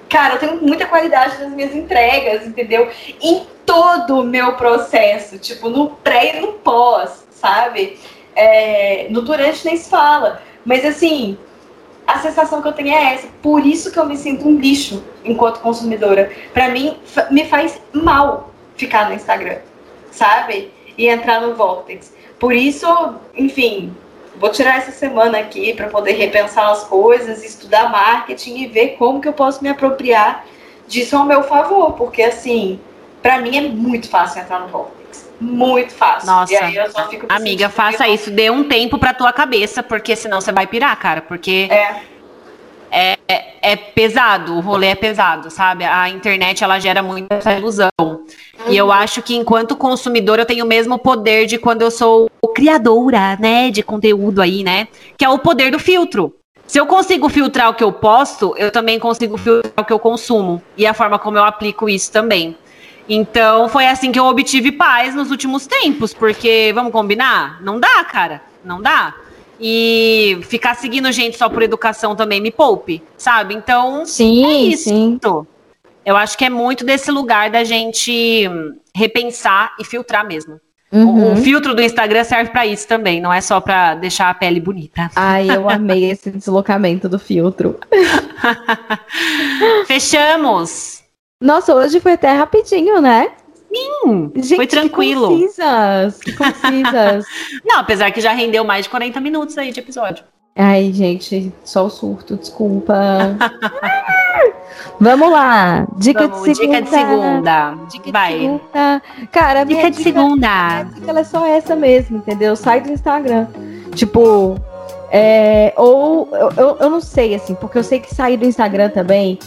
cara, eu tenho muita qualidade nas minhas entregas, entendeu? Em todo o meu processo, tipo, no pré e no pós, sabe? É, no durante nem se fala. Mas assim, a sensação que eu tenho é essa. Por isso que eu me sinto um lixo enquanto consumidora. Para mim, me faz mal ficar no Instagram, sabe? E entrar no Vortex. Por isso, enfim, vou tirar essa semana aqui para poder repensar as coisas, estudar marketing e ver como que eu posso me apropriar disso ao meu favor, porque assim, para mim é muito fácil entrar no Vortex. Muito fácil. Nossa, amiga, faça isso. Dê um tempo pra tua cabeça, porque senão você vai pirar, cara. Porque é. É, é, é pesado, o rolê é pesado, sabe? A internet, ela gera muita ilusão. Uhum. E eu uhum. acho que enquanto consumidor eu tenho o mesmo poder de quando eu sou criadora, né, de conteúdo aí, né? Que é o poder do filtro. Se eu consigo filtrar o que eu posto, eu também consigo filtrar o que eu consumo. E a forma como eu aplico isso também. Então, foi assim que eu obtive paz nos últimos tempos, porque, vamos combinar? Não dá, cara. Não dá. E ficar seguindo gente só por educação também me poupe, sabe? Então, sim, é isso. Sim. Eu acho que é muito desse lugar da gente repensar e filtrar mesmo. Uhum. O, filtro do Instagram serve para isso também, não é só para deixar a pele bonita. Ai, eu amei esse deslocamento do filtro. Fechamos. Nossa, hoje foi até rapidinho, né? Sim, Gente, foi tranquilo. Que concisas, que concisas. Não, apesar que já rendeu mais de 40 minutos aí de episódio. Ai, gente, só o surto, desculpa. Vamos lá. Dica Vamos, de segunda. Dica de segunda. Dica Vai. De segunda. Cara, dica de dica, segunda. Dica, ela é só essa mesmo, entendeu? Sai do Instagram. Tipo, é, ou eu, eu, eu não sei, assim, porque eu sei que sair do Instagram também,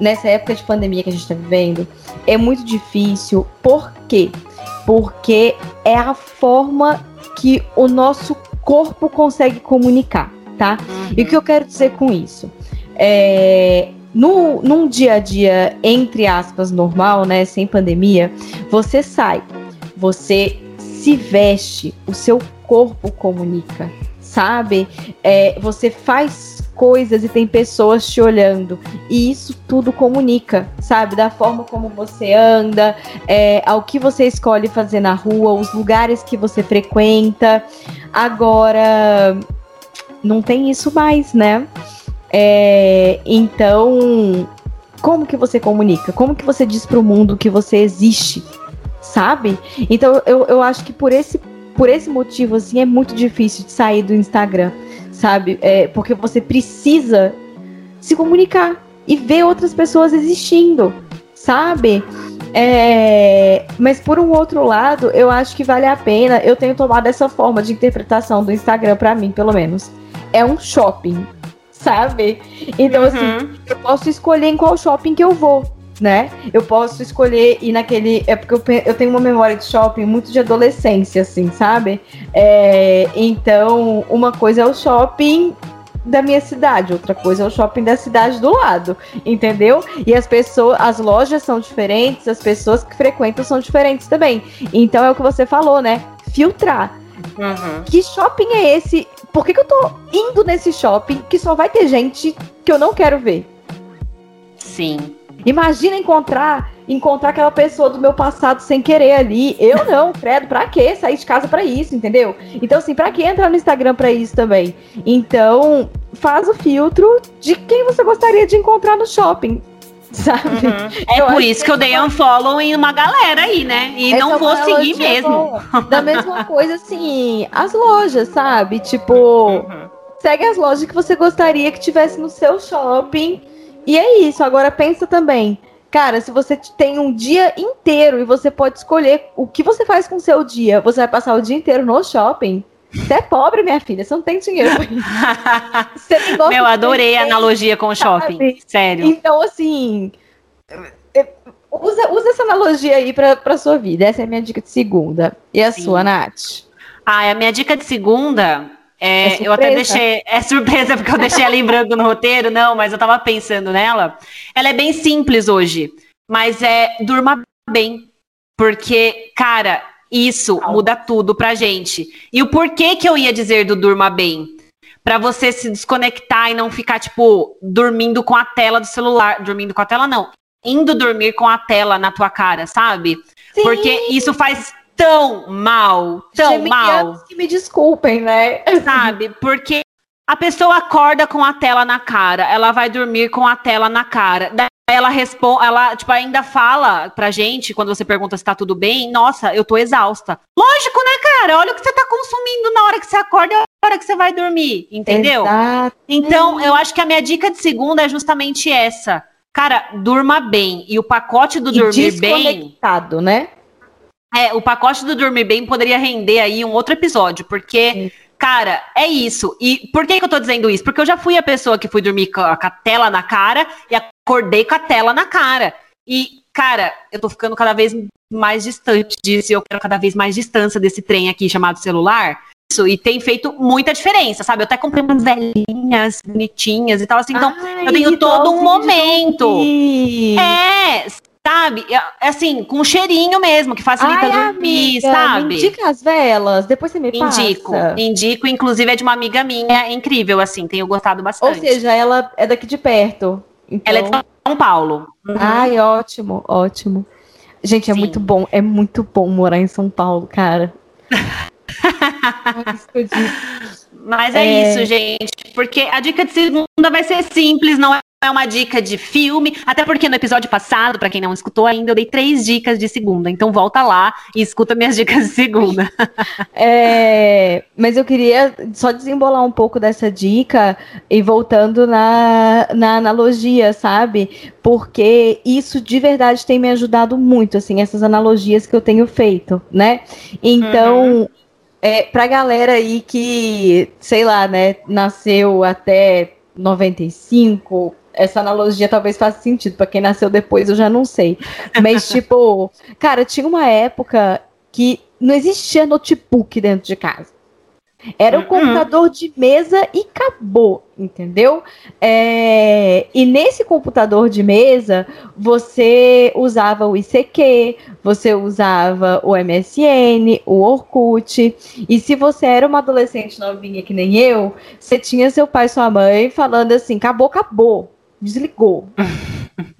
nessa época de pandemia que a gente tá vivendo, é muito difícil. Por quê? Porque é a forma que o nosso corpo consegue comunicar, tá? Uhum. E o que eu quero dizer com isso? É, no, num dia a dia, entre aspas, normal, né? Sem pandemia, você sai, você se veste, o seu corpo comunica, sabe? É, você faz coisas e tem pessoas te olhando. E isso tudo comunica, sabe? Da forma como você anda, é, ao que você escolhe fazer na rua, os lugares que você frequenta. Agora, não tem isso mais, né? É, então, como que você comunica? Como que você diz para o mundo que você existe? Sabe? Então, eu, eu acho que por esse, por esse motivo, assim, é muito difícil de sair do Instagram sabe? É, porque você precisa se comunicar e ver outras pessoas existindo, sabe? É, mas por um outro lado, eu acho que vale a pena. Eu tenho tomado essa forma de interpretação do Instagram para mim, pelo menos. É um shopping, sabe? Então, assim, uhum. assim, eu posso escolher em qual shopping que eu vou né? Eu posso escolher ir naquele. É porque eu, eu tenho uma memória de shopping muito de adolescência, assim, sabe? É, então, uma coisa é o shopping da minha cidade, outra coisa é o shopping da cidade do lado, entendeu? E as pessoas, as lojas são diferentes, as pessoas que frequentam são diferentes também. Então é o que você falou, né? Filtrar. Uhum. Que shopping é esse? Por que, que eu tô indo nesse shopping que só vai ter gente que eu não quero ver? Sim. Imagina encontrar encontrar aquela pessoa do meu passado sem querer ali. Eu não, credo, pra que sair de casa para isso, entendeu? Então, assim, pra que entrar no Instagram para isso também? Então, faz o filtro de quem você gostaria de encontrar no shopping. Sabe? Uhum. É eu por isso que, eu dei unfollow em uma galera aí, né? E não vou seguir mesmo. Da mesma coisa, assim, as lojas, sabe? Tipo, uhum. segue as lojas que você gostaria que tivesse no seu shopping e é isso. Agora pensa também. Cara, se você tem um dia inteiro e você pode escolher o que você faz com o seu dia, você vai passar o dia inteiro no shopping. Você é pobre, minha filha, você não tem dinheiro. você Meu, adorei a analogia com o shopping. Sabe? Sério. Então, assim. É, usa, usa essa analogia aí pra, pra sua vida. Essa é a minha dica de segunda. E a Sim. sua, Nath? Ah, a minha dica de segunda é, é eu até deixei. É surpresa porque eu deixei ela lembrando no roteiro, não, mas eu tava pensando nela. Ela é bem simples hoje, mas é durma bem. Porque, cara, isso muda tudo pra gente. E o porquê que eu ia dizer do durma bem? para você se desconectar e não ficar, tipo, dormindo com a tela do celular. Dormindo com a tela, não. Indo dormir com a tela na tua cara, sabe? Sim. Porque isso faz tão mal, tão mal. Que me desculpem, né? Sabe? Porque a pessoa acorda com a tela na cara, ela vai dormir com a tela na cara. Daí ela responde, ela tipo ainda fala pra gente quando você pergunta se tá tudo bem, nossa, eu tô exausta. Lógico, né, cara? Olha o que você tá consumindo na hora que você acorda e na hora que você vai dormir, entendeu? Exato. Então, eu acho que a minha dica de segunda é justamente essa. Cara, durma bem. E o pacote do e dormir bem. né? É, o pacote do dormir bem poderia render aí um outro episódio, porque, Sim. cara, é isso. E por que, que eu tô dizendo isso? Porque eu já fui a pessoa que fui dormir com a, com a tela na cara e acordei com a tela na cara. E, cara, eu tô ficando cada vez mais distante disso e eu quero cada vez mais distância desse trem aqui chamado celular. Isso, e tem feito muita diferença, sabe? Eu até comprei umas velhinhas, bonitinhas e tal, assim. Então, Ai, eu tenho todo um momento. É, sabe? É, é, assim, com cheirinho mesmo, que facilita Ai, dormir, amiga, sabe? indica as velas, depois você me indico, passa. Indico, inclusive é de uma amiga minha, é incrível, assim, tenho gostado bastante. Ou seja, ela é daqui de perto. Então... Ela é de São Paulo. Uhum. Ai, ótimo, ótimo. Gente, é Sim. muito bom, é muito bom morar em São Paulo, cara. Mas é, é, isso, gente. Porque a dica de segunda vai ser simples, não é é uma dica de filme, até porque no episódio passado, para quem não escutou ainda, eu dei três dicas de segunda. Então volta lá e escuta minhas dicas de segunda. É, mas eu queria só desembolar um pouco dessa dica e voltando na, na analogia, sabe? Porque isso de verdade tem me ajudado muito, assim, essas analogias que eu tenho feito, né? Então. Uhum. É, pra galera aí que, sei lá, né, nasceu até 95, essa analogia talvez faça sentido. Para quem nasceu depois, eu já não sei. Mas, tipo, cara, tinha uma época que não existia notebook dentro de casa. Era o um uhum. computador de mesa e acabou, entendeu? É, e nesse computador de mesa, você usava o ICQ, você usava o MSN, o Orkut. E se você era uma adolescente novinha que nem eu, você tinha seu pai e sua mãe falando assim: acabou, acabou desligou.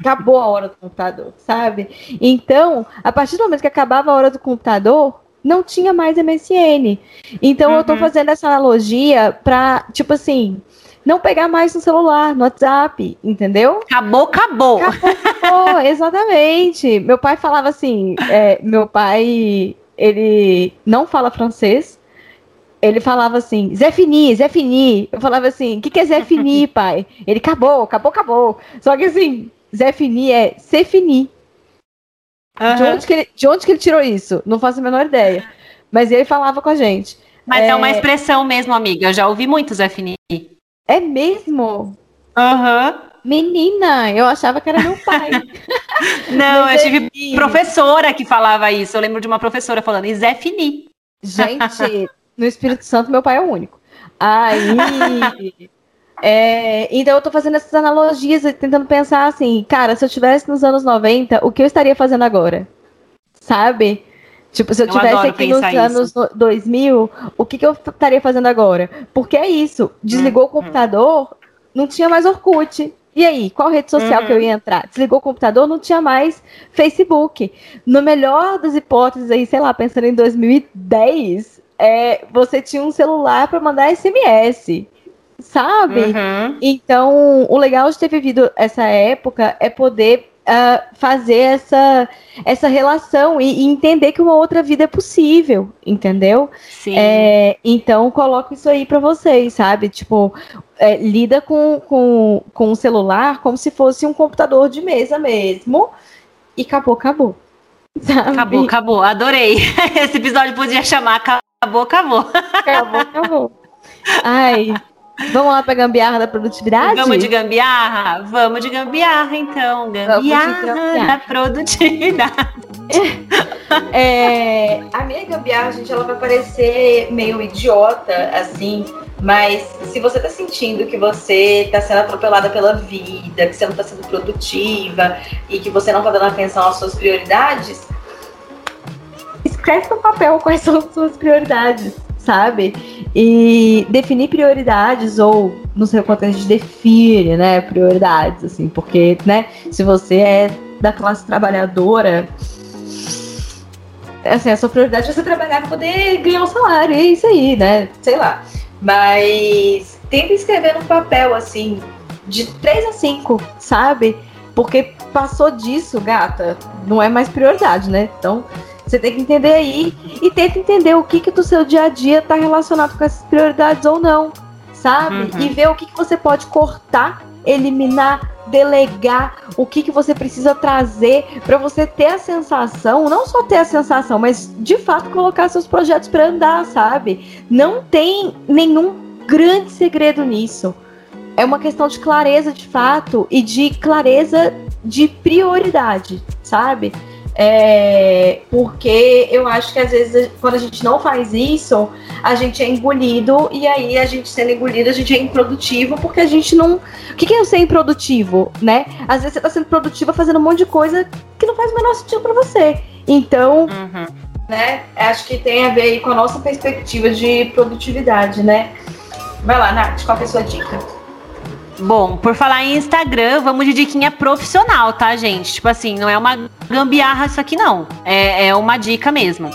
Acabou a hora do computador, sabe? Então, a partir do momento que acabava a hora do computador, não tinha mais MSN. Então, uhum. eu tô uhum. fazendo essa analogia pra, tipo assim, não pegar mais no celular, no WhatsApp, entendeu? Acabou, acabou. Acabou, acabou exatamente. Meu pai falava assim, é, meu pai, ele não fala francês, ele falava assim, Zé Fini, Zé Fini. Eu falava assim, o que, que é Zé Fini, pai? Ele acabou, acabou, acabou. Só que assim, Zé Fini é ser fini. Uhum. De, onde que ele, de onde que ele tirou isso? Não faço a menor ideia. Mas ele falava com a gente. Mas é, é uma expressão mesmo, amiga. Eu já ouvi muito Zé Fini. É mesmo? Aham. Uhum. Menina, eu achava que era meu pai. Não, eu tive professora que falava isso. Eu lembro de uma professora falando, e Zé Fini. Gente, no Espírito Santo, meu pai é o único. Aí. É, então eu tô fazendo essas analogias tentando pensar assim, cara, se eu tivesse nos anos 90, o que eu estaria fazendo agora? Sabe? Tipo, se eu, eu tivesse aqui nos isso. anos 2000, o que, que eu estaria fazendo agora? Porque é isso, desligou hum, o computador, hum. não tinha mais Orkut. E aí, qual rede social uhum. que eu ia entrar? Desligou o computador, não tinha mais Facebook. No melhor das hipóteses aí, sei lá, pensando em 2010, é, você tinha um celular para mandar SMS, sabe? Uhum. Então, o legal de ter vivido essa época é poder uh, fazer essa, essa relação e, e, entender que uma outra vida é possível, entendeu? Sim. É, então, coloco isso aí para vocês, sabe? Tipo, é, lida com, com, com o celular como se fosse um computador de mesa mesmo. E acabou, acabou. Sabe? Acabou, acabou. Adorei. Esse episódio podia chamar Acabou, acabou. Acabou, acabou. Ai, vamos lá pra gambiarra da produtividade? Vamos de gambiarra? Vamos de gambiarra, então. Gambiarra, gambiarra. da produtividade. É, a minha gambiarra, gente, ela vai parecer meio idiota, assim, mas se você tá sentindo que você tá sendo atropelada pela vida, que você não tá sendo produtiva e que você não tá dando atenção às suas prioridades, escreve no papel quais são as suas prioridades, sabe? E definir prioridades, ou quanto a gente define, né, prioridades, assim, porque, né, se você é da classe trabalhadora, assim, a sua prioridade é você trabalhar para poder ganhar um salário, é isso aí, né? Sei lá. Mas tenta escrever no papel, assim, de 3 a 5, sabe? Porque passou disso, gata, não é mais prioridade, né? Então, você tem que entender aí e tenta entender o que que do seu dia a dia tá relacionado com essas prioridades ou não, sabe? Uhum. E ver o que, que você pode cortar, eliminar, delegar, o que, que você precisa trazer para você ter a sensação, não só ter a sensação, mas de fato colocar seus projetos para andar, sabe? Não tem nenhum grande segredo nisso. É uma questão de clareza de fato e de clareza de prioridade, sabe? É, porque eu acho que às vezes quando a gente não faz isso, a gente é engolido e aí a gente sendo engolido, a gente é improdutivo porque a gente não. O que, que é ser improdutivo, né? Às vezes você tá sendo produtiva fazendo um monte de coisa que não faz o menor sentido para você. Então, uhum. né? Acho que tem a ver aí com a nossa perspectiva de produtividade, né? Vai lá, Nath, qual é a sua dica? Bom, por falar em Instagram, vamos de diquinha profissional, tá, gente? Tipo assim, não é uma gambiarra isso aqui, não. É, é uma dica mesmo.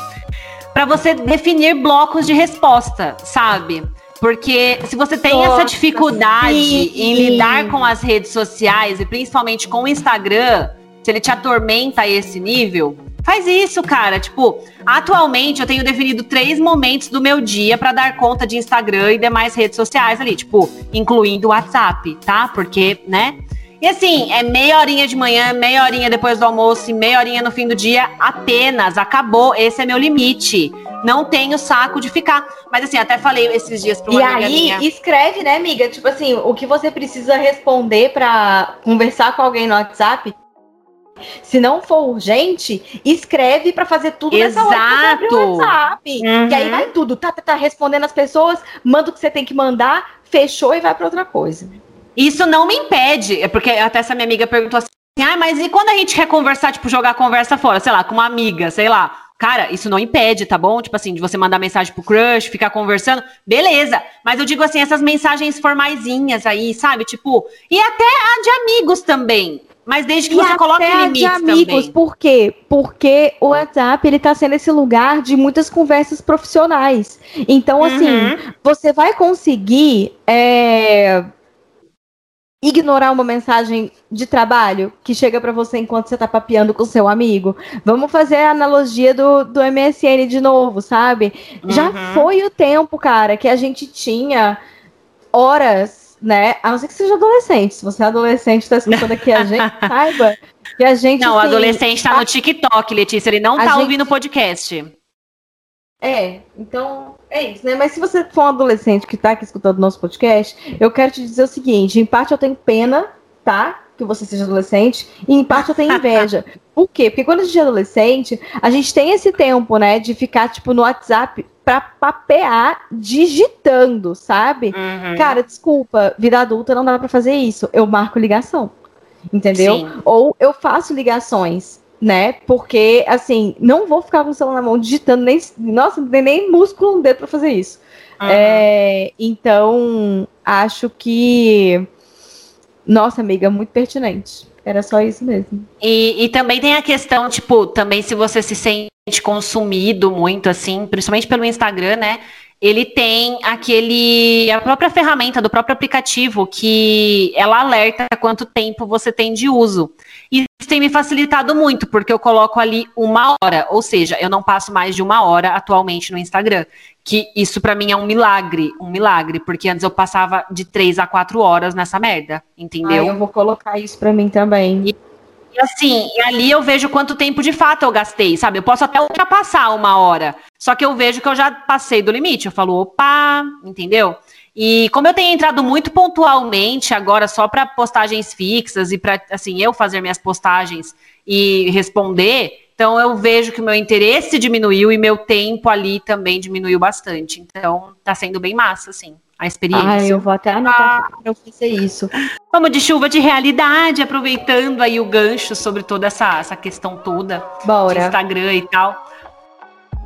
Para você definir blocos de resposta, sabe? Porque se você tem Nossa, essa dificuldade sim. em lidar com as redes sociais e principalmente com o Instagram, se ele te atormenta a esse nível, Faz isso, cara. Tipo, atualmente eu tenho definido três momentos do meu dia para dar conta de Instagram e demais redes sociais ali, tipo, incluindo o WhatsApp, tá? Porque, né? E assim, é meia horinha de manhã, meia horinha depois do almoço e meia horinha no fim do dia apenas. Acabou. Esse é meu limite. Não tenho saco de ficar. Mas assim, até falei esses dias pra uma E aí, minha. escreve, né, amiga? Tipo assim, o que você precisa responder para conversar com alguém no WhatsApp, se não for urgente, escreve para fazer tudo Exato. nessa hora WhatsApp. Uhum. E aí vai tudo, tá, tá, tá respondendo as pessoas, manda o que você tem que mandar, fechou e vai para outra coisa. Isso não me impede, é porque até essa minha amiga perguntou assim: "Ah, mas e quando a gente quer conversar, tipo, jogar a conversa fora, sei lá, com uma amiga, sei lá, Cara, isso não impede, tá bom? Tipo assim, de você mandar mensagem pro crush, ficar conversando, beleza. Mas eu digo assim, essas mensagens formaisinhas aí, sabe? Tipo, e até a de amigos também. Mas desde que e você coloque limites de amigos, também. Por quê? Porque o WhatsApp, ele tá sendo esse lugar de muitas conversas profissionais. Então, assim, uhum. você vai conseguir é, ignorar uma mensagem de trabalho que chega para você enquanto você tá papeando com seu amigo. Vamos fazer a analogia do, do MSN de novo, sabe? Uhum. Já foi o tempo, cara, que a gente tinha horas né? A não ser que seja adolescente. Se você é adolescente está escutando aqui a gente, saiba que a gente. Não, o assim, adolescente está no TikTok, Letícia. Ele não está gente... ouvindo o podcast. É, então é isso, né? Mas se você for um adolescente que está aqui escutando nosso podcast, eu quero te dizer o seguinte: em parte eu tenho pena, tá? Que você seja adolescente, e em parte eu tenho inveja. Por quê? Porque quando a gente é adolescente, a gente tem esse tempo, né, de ficar, tipo, no WhatsApp para papear digitando, sabe? Uhum. Cara, desculpa, vida adulta não dá para fazer isso. Eu marco ligação. Entendeu? Sim. Ou eu faço ligações, né? Porque, assim, não vou ficar com o celular na mão digitando, nem. Nossa, não tem nem músculo no dedo pra fazer isso. Uhum. É, então, acho que. Nossa, amiga, muito pertinente. Era só isso mesmo. E, e também tem a questão, tipo, também se você se sente consumido muito, assim, principalmente pelo Instagram, né? Ele tem aquele. a própria ferramenta do próprio aplicativo que ela alerta quanto tempo você tem de uso. E isso tem me facilitado muito, porque eu coloco ali uma hora, ou seja, eu não passo mais de uma hora atualmente no Instagram. Que isso para mim é um milagre, um milagre, porque antes eu passava de três a quatro horas nessa merda, entendeu? Ah, eu vou colocar isso para mim também. E e assim, e ali eu vejo quanto tempo de fato eu gastei, sabe? Eu posso até ultrapassar uma hora. Só que eu vejo que eu já passei do limite. Eu falo, opa, entendeu? E como eu tenho entrado muito pontualmente agora só para postagens fixas e para assim eu fazer minhas postagens e responder, então eu vejo que o meu interesse diminuiu e meu tempo ali também diminuiu bastante. Então tá sendo bem massa, assim a experiência. Ah, eu vou até anotar ah. para fazer isso. Vamos de chuva de realidade, aproveitando aí o gancho sobre toda essa, essa questão toda Bora. de Instagram e tal.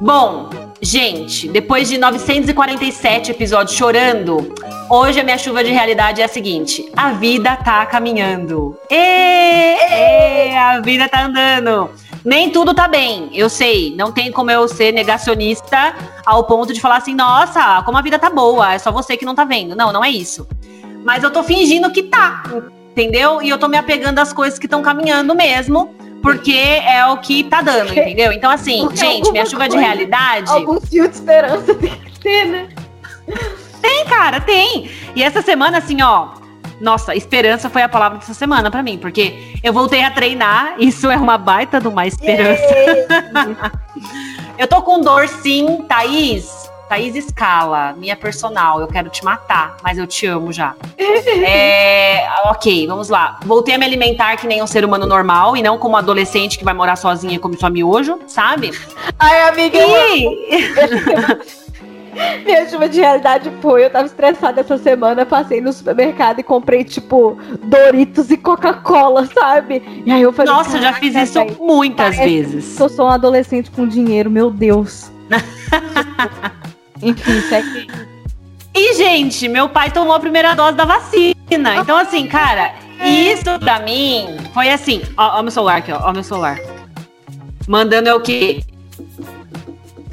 Bom, gente, depois de 947 episódios chorando, hoje a minha chuva de realidade é a seguinte: a vida tá caminhando. Ê, ê, a vida tá andando. Nem tudo tá bem, eu sei. Não tem como eu ser negacionista ao ponto de falar assim, nossa, como a vida tá boa, é só você que não tá vendo. Não, não é isso. Mas eu tô fingindo que tá, entendeu? E eu tô me apegando às coisas que estão caminhando mesmo porque é o que tá dando, entendeu? Então, assim, porque gente, minha chuva coisa, de realidade. Algum fio de esperança tem que ter, né? Tem, cara, tem. E essa semana, assim, ó. Nossa, esperança foi a palavra dessa semana para mim, porque eu voltei a treinar, isso é uma baita de uma esperança. eu tô com dor sim, Thaís. Thaís Scala, minha personal, eu quero te matar, mas eu te amo já. é, ok, vamos lá. Voltei a me alimentar que nem um ser humano normal e não como adolescente que vai morar sozinha e come só miojo, sabe? Ai, amiga. E... Minha chuva de realidade foi, eu tava estressada essa semana, passei no supermercado e comprei, tipo, Doritos e Coca-Cola, sabe? E aí eu falei, Nossa, já fiz isso véio, muitas vezes. Eu sou um adolescente com dinheiro, meu Deus. Enfim, segue. E, gente, meu pai tomou a primeira dose da vacina. Então, assim, cara, isso pra mim foi assim. Ó, ó meu celular aqui, ó. Ó meu celular. Mandando é o quê?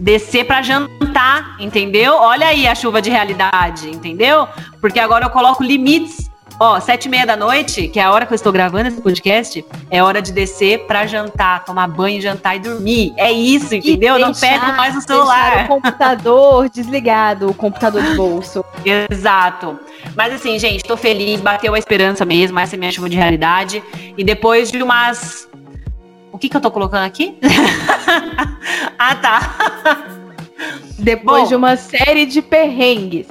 Descer pra jantar, entendeu? Olha aí a chuva de realidade, entendeu? Porque agora eu coloco limites Ó, sete e meia da noite, que é a hora que eu estou gravando esse podcast, é hora de descer pra jantar, tomar banho, jantar e dormir. É isso, entendeu? Deixar, Não pego mais o celular. o computador desligado, o computador de bolso. Exato. Mas assim, gente, tô feliz, bateu a esperança mesmo, essa é minha chuva de realidade. E depois de umas. O que que eu tô colocando aqui? ah, tá. Depois Bom, de uma série de perrengues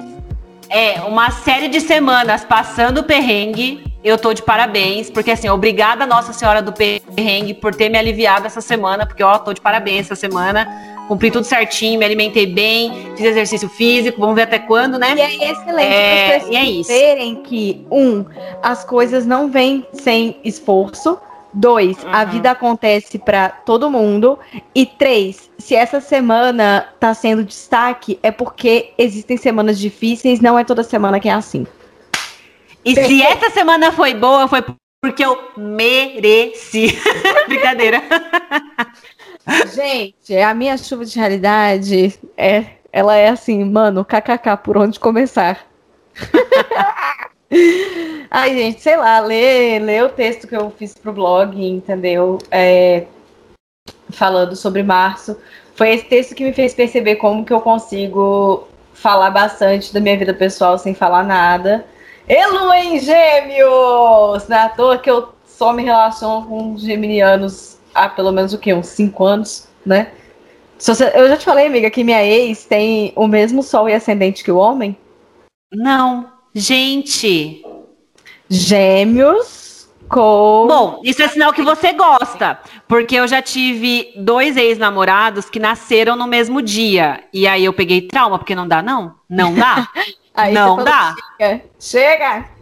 é, uma série de semanas passando perrengue. Eu tô de parabéns, porque assim, obrigada Nossa Senhora do Perrengue por ter me aliviado essa semana, porque ó, tô de parabéns essa semana. Cumpri tudo certinho, me alimentei bem, fiz exercício físico, vamos ver até quando, né? E é excelente é, as pessoas e é isso. verem que, um, as coisas não vêm sem esforço, Dois, uhum. a vida acontece para todo mundo. E três, se essa semana tá sendo destaque, é porque existem semanas difíceis, não é toda semana que é assim. E Perfeito. se essa semana foi boa, foi porque eu mereci. Brincadeira. Gente, a minha chuva de realidade é, ela é assim, mano, kkk, por onde começar? Ai, gente, sei lá, ler, ler o texto que eu fiz pro blog, entendeu? É, falando sobre março. Foi esse texto que me fez perceber como que eu consigo falar bastante da minha vida pessoal sem falar nada. Elu em gêmeos! Não é toa que eu só me relaciono com geminianos há pelo menos o quê? Uns 5 anos, né? Eu já te falei, amiga, que minha ex tem o mesmo sol e ascendente que o homem? Não. Gente, Gêmeos com. Bom, isso é sinal que você gosta. Porque eu já tive dois ex-namorados que nasceram no mesmo dia. E aí eu peguei trauma, porque não dá, não? Não dá? não dá. Chega. Chega.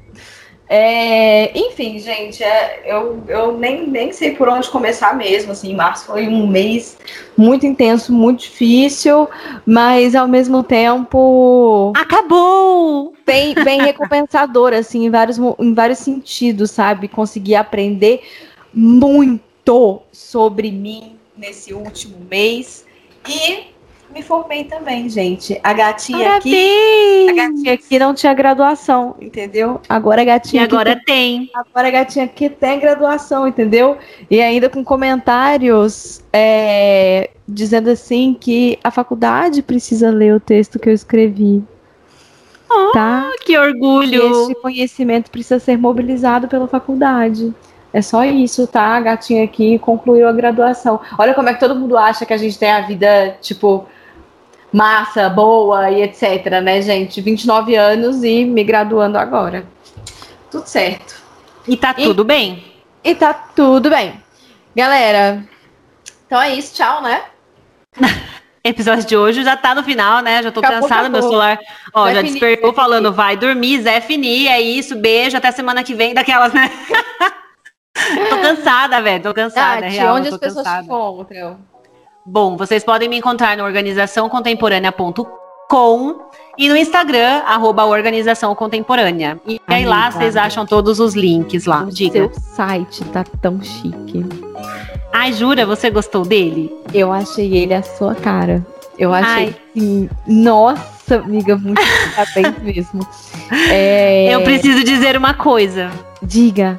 É, enfim, gente, é, eu, eu nem, nem sei por onde começar mesmo. Assim, março foi um mês muito intenso, muito difícil, mas ao mesmo tempo. Acabou! Bem, bem recompensador, assim, em vários, em vários sentidos, sabe? Consegui aprender muito sobre mim nesse último mês. E me formei também, gente. A gatinha Parabéns. aqui. A gatinha aqui não tinha graduação, entendeu? Agora a gatinha. E agora tem, tem. Agora a gatinha aqui tem graduação, entendeu? E ainda com comentários é, dizendo assim que a faculdade precisa ler o texto que eu escrevi. Oh, tá? Que orgulho! esse conhecimento precisa ser mobilizado pela faculdade. É só isso, tá? A gatinha aqui concluiu a graduação. Olha como é que todo mundo acha que a gente tem a vida, tipo, massa, boa e etc, né, gente? 29 anos e me graduando agora. Tudo certo. E tá e, tudo bem. E tá tudo bem. Galera, então é isso, tchau, né? Episódio de hoje já tá no final, né? Já tô acabou, cansada, acabou. meu celular. Ó, já finir, despertou falando, vai dormir, Zé Finir, é isso, beijo, até semana que vem, daquelas, né? tô cansada, velho, tô cansada, Tati, real, onde as pessoas cansada. te encontram? Bom, vocês podem me encontrar no organizaçãocontemporânea.com e no Instagram, arroba Organização Contemporânea. E aí lá vocês acham todos os links lá. O Diga. seu site tá tão chique. Ai, jura? Você gostou dele? Eu achei ele a sua cara. Eu achei Ai. assim, nossa, amiga, muito parabéns mesmo. É, Eu preciso dizer uma coisa. Diga.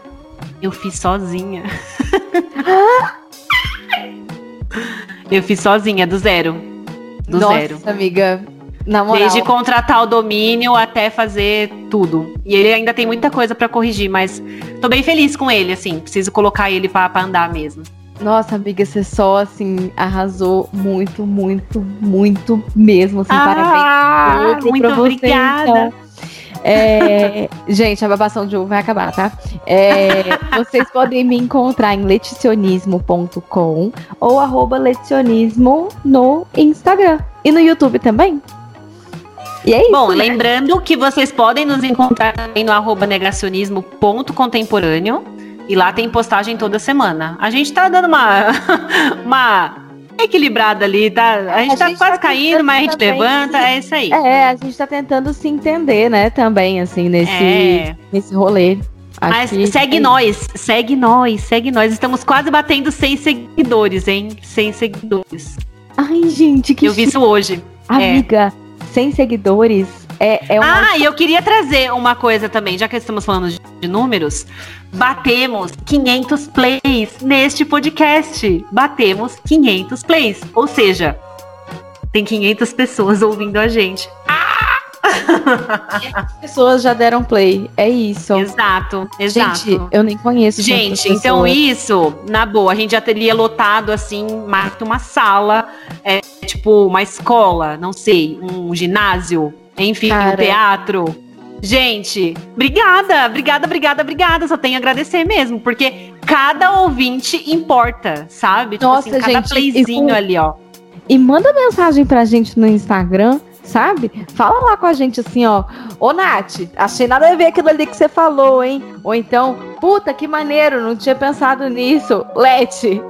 Eu fiz sozinha. Eu fiz sozinha, do zero. Do nossa, zero. amiga. Na moral. Desde contratar o domínio até fazer tudo. E ele ainda tem muita coisa pra corrigir, mas tô bem feliz com ele, assim. Preciso colocar ele pra, pra andar mesmo. Nossa, amiga, você só, assim, arrasou muito, muito, muito mesmo. Assim, parabéns. Ah, tudo muito pra você, obrigada. então. É, gente, a babação de ovo vai acabar, tá? É, vocês podem me encontrar em leticionismo.com ou arroba leticionismo no Instagram. E no YouTube também. E é isso. Bom, né? lembrando que vocês podem nos encontrar também no arroba negacionismo.contemporâneo. E lá tem postagem toda semana. A gente tá dando uma, uma equilibrada ali, tá? A gente A tá gente quase tá caindo, mas a gente levanta, é isso aí. É, a gente tá tentando se entender, né, também, assim, nesse, É. nesse rolê. Mas segue é nós, segue nós, segue nós. Estamos quase batendo 100 seguidores, hein? 100 seguidores. Ai, gente, que Eu vi isso hoje. Amiga, 100 seguidores é, é uma. Ah, e eu queria trazer uma coisa também, já que estamos falando de números. Batemos 500 plays neste podcast. Batemos 500 plays. Ou seja, tem 500 pessoas ouvindo a gente. As pessoas já deram play. É isso. Exato, exato. Gente, eu nem conheço. Gente, então isso, na boa, a gente já teria lotado assim, que uma sala, é, tipo uma escola, não sei, um ginásio, enfim, Cara. um teatro. Gente, obrigada, obrigada, obrigada, obrigada. Só tenho a agradecer mesmo, porque cada ouvinte importa, sabe? Tipo Nossa, assim, cada gente, playzinho isso- ali, ó. E manda mensagem pra gente no Instagram, sabe? Fala lá com a gente assim, ó. Ô, Nath, achei nada a ver aquilo ali que você falou, hein? Ou então, puta, que maneiro, não tinha pensado nisso. Lete.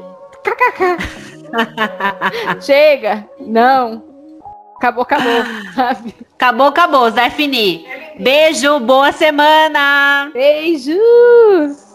KKK. Chega. Não. Acabou, acabou, sabe? Acabou, acabou, Zé Fini. Beijo, boa semana! Beijos!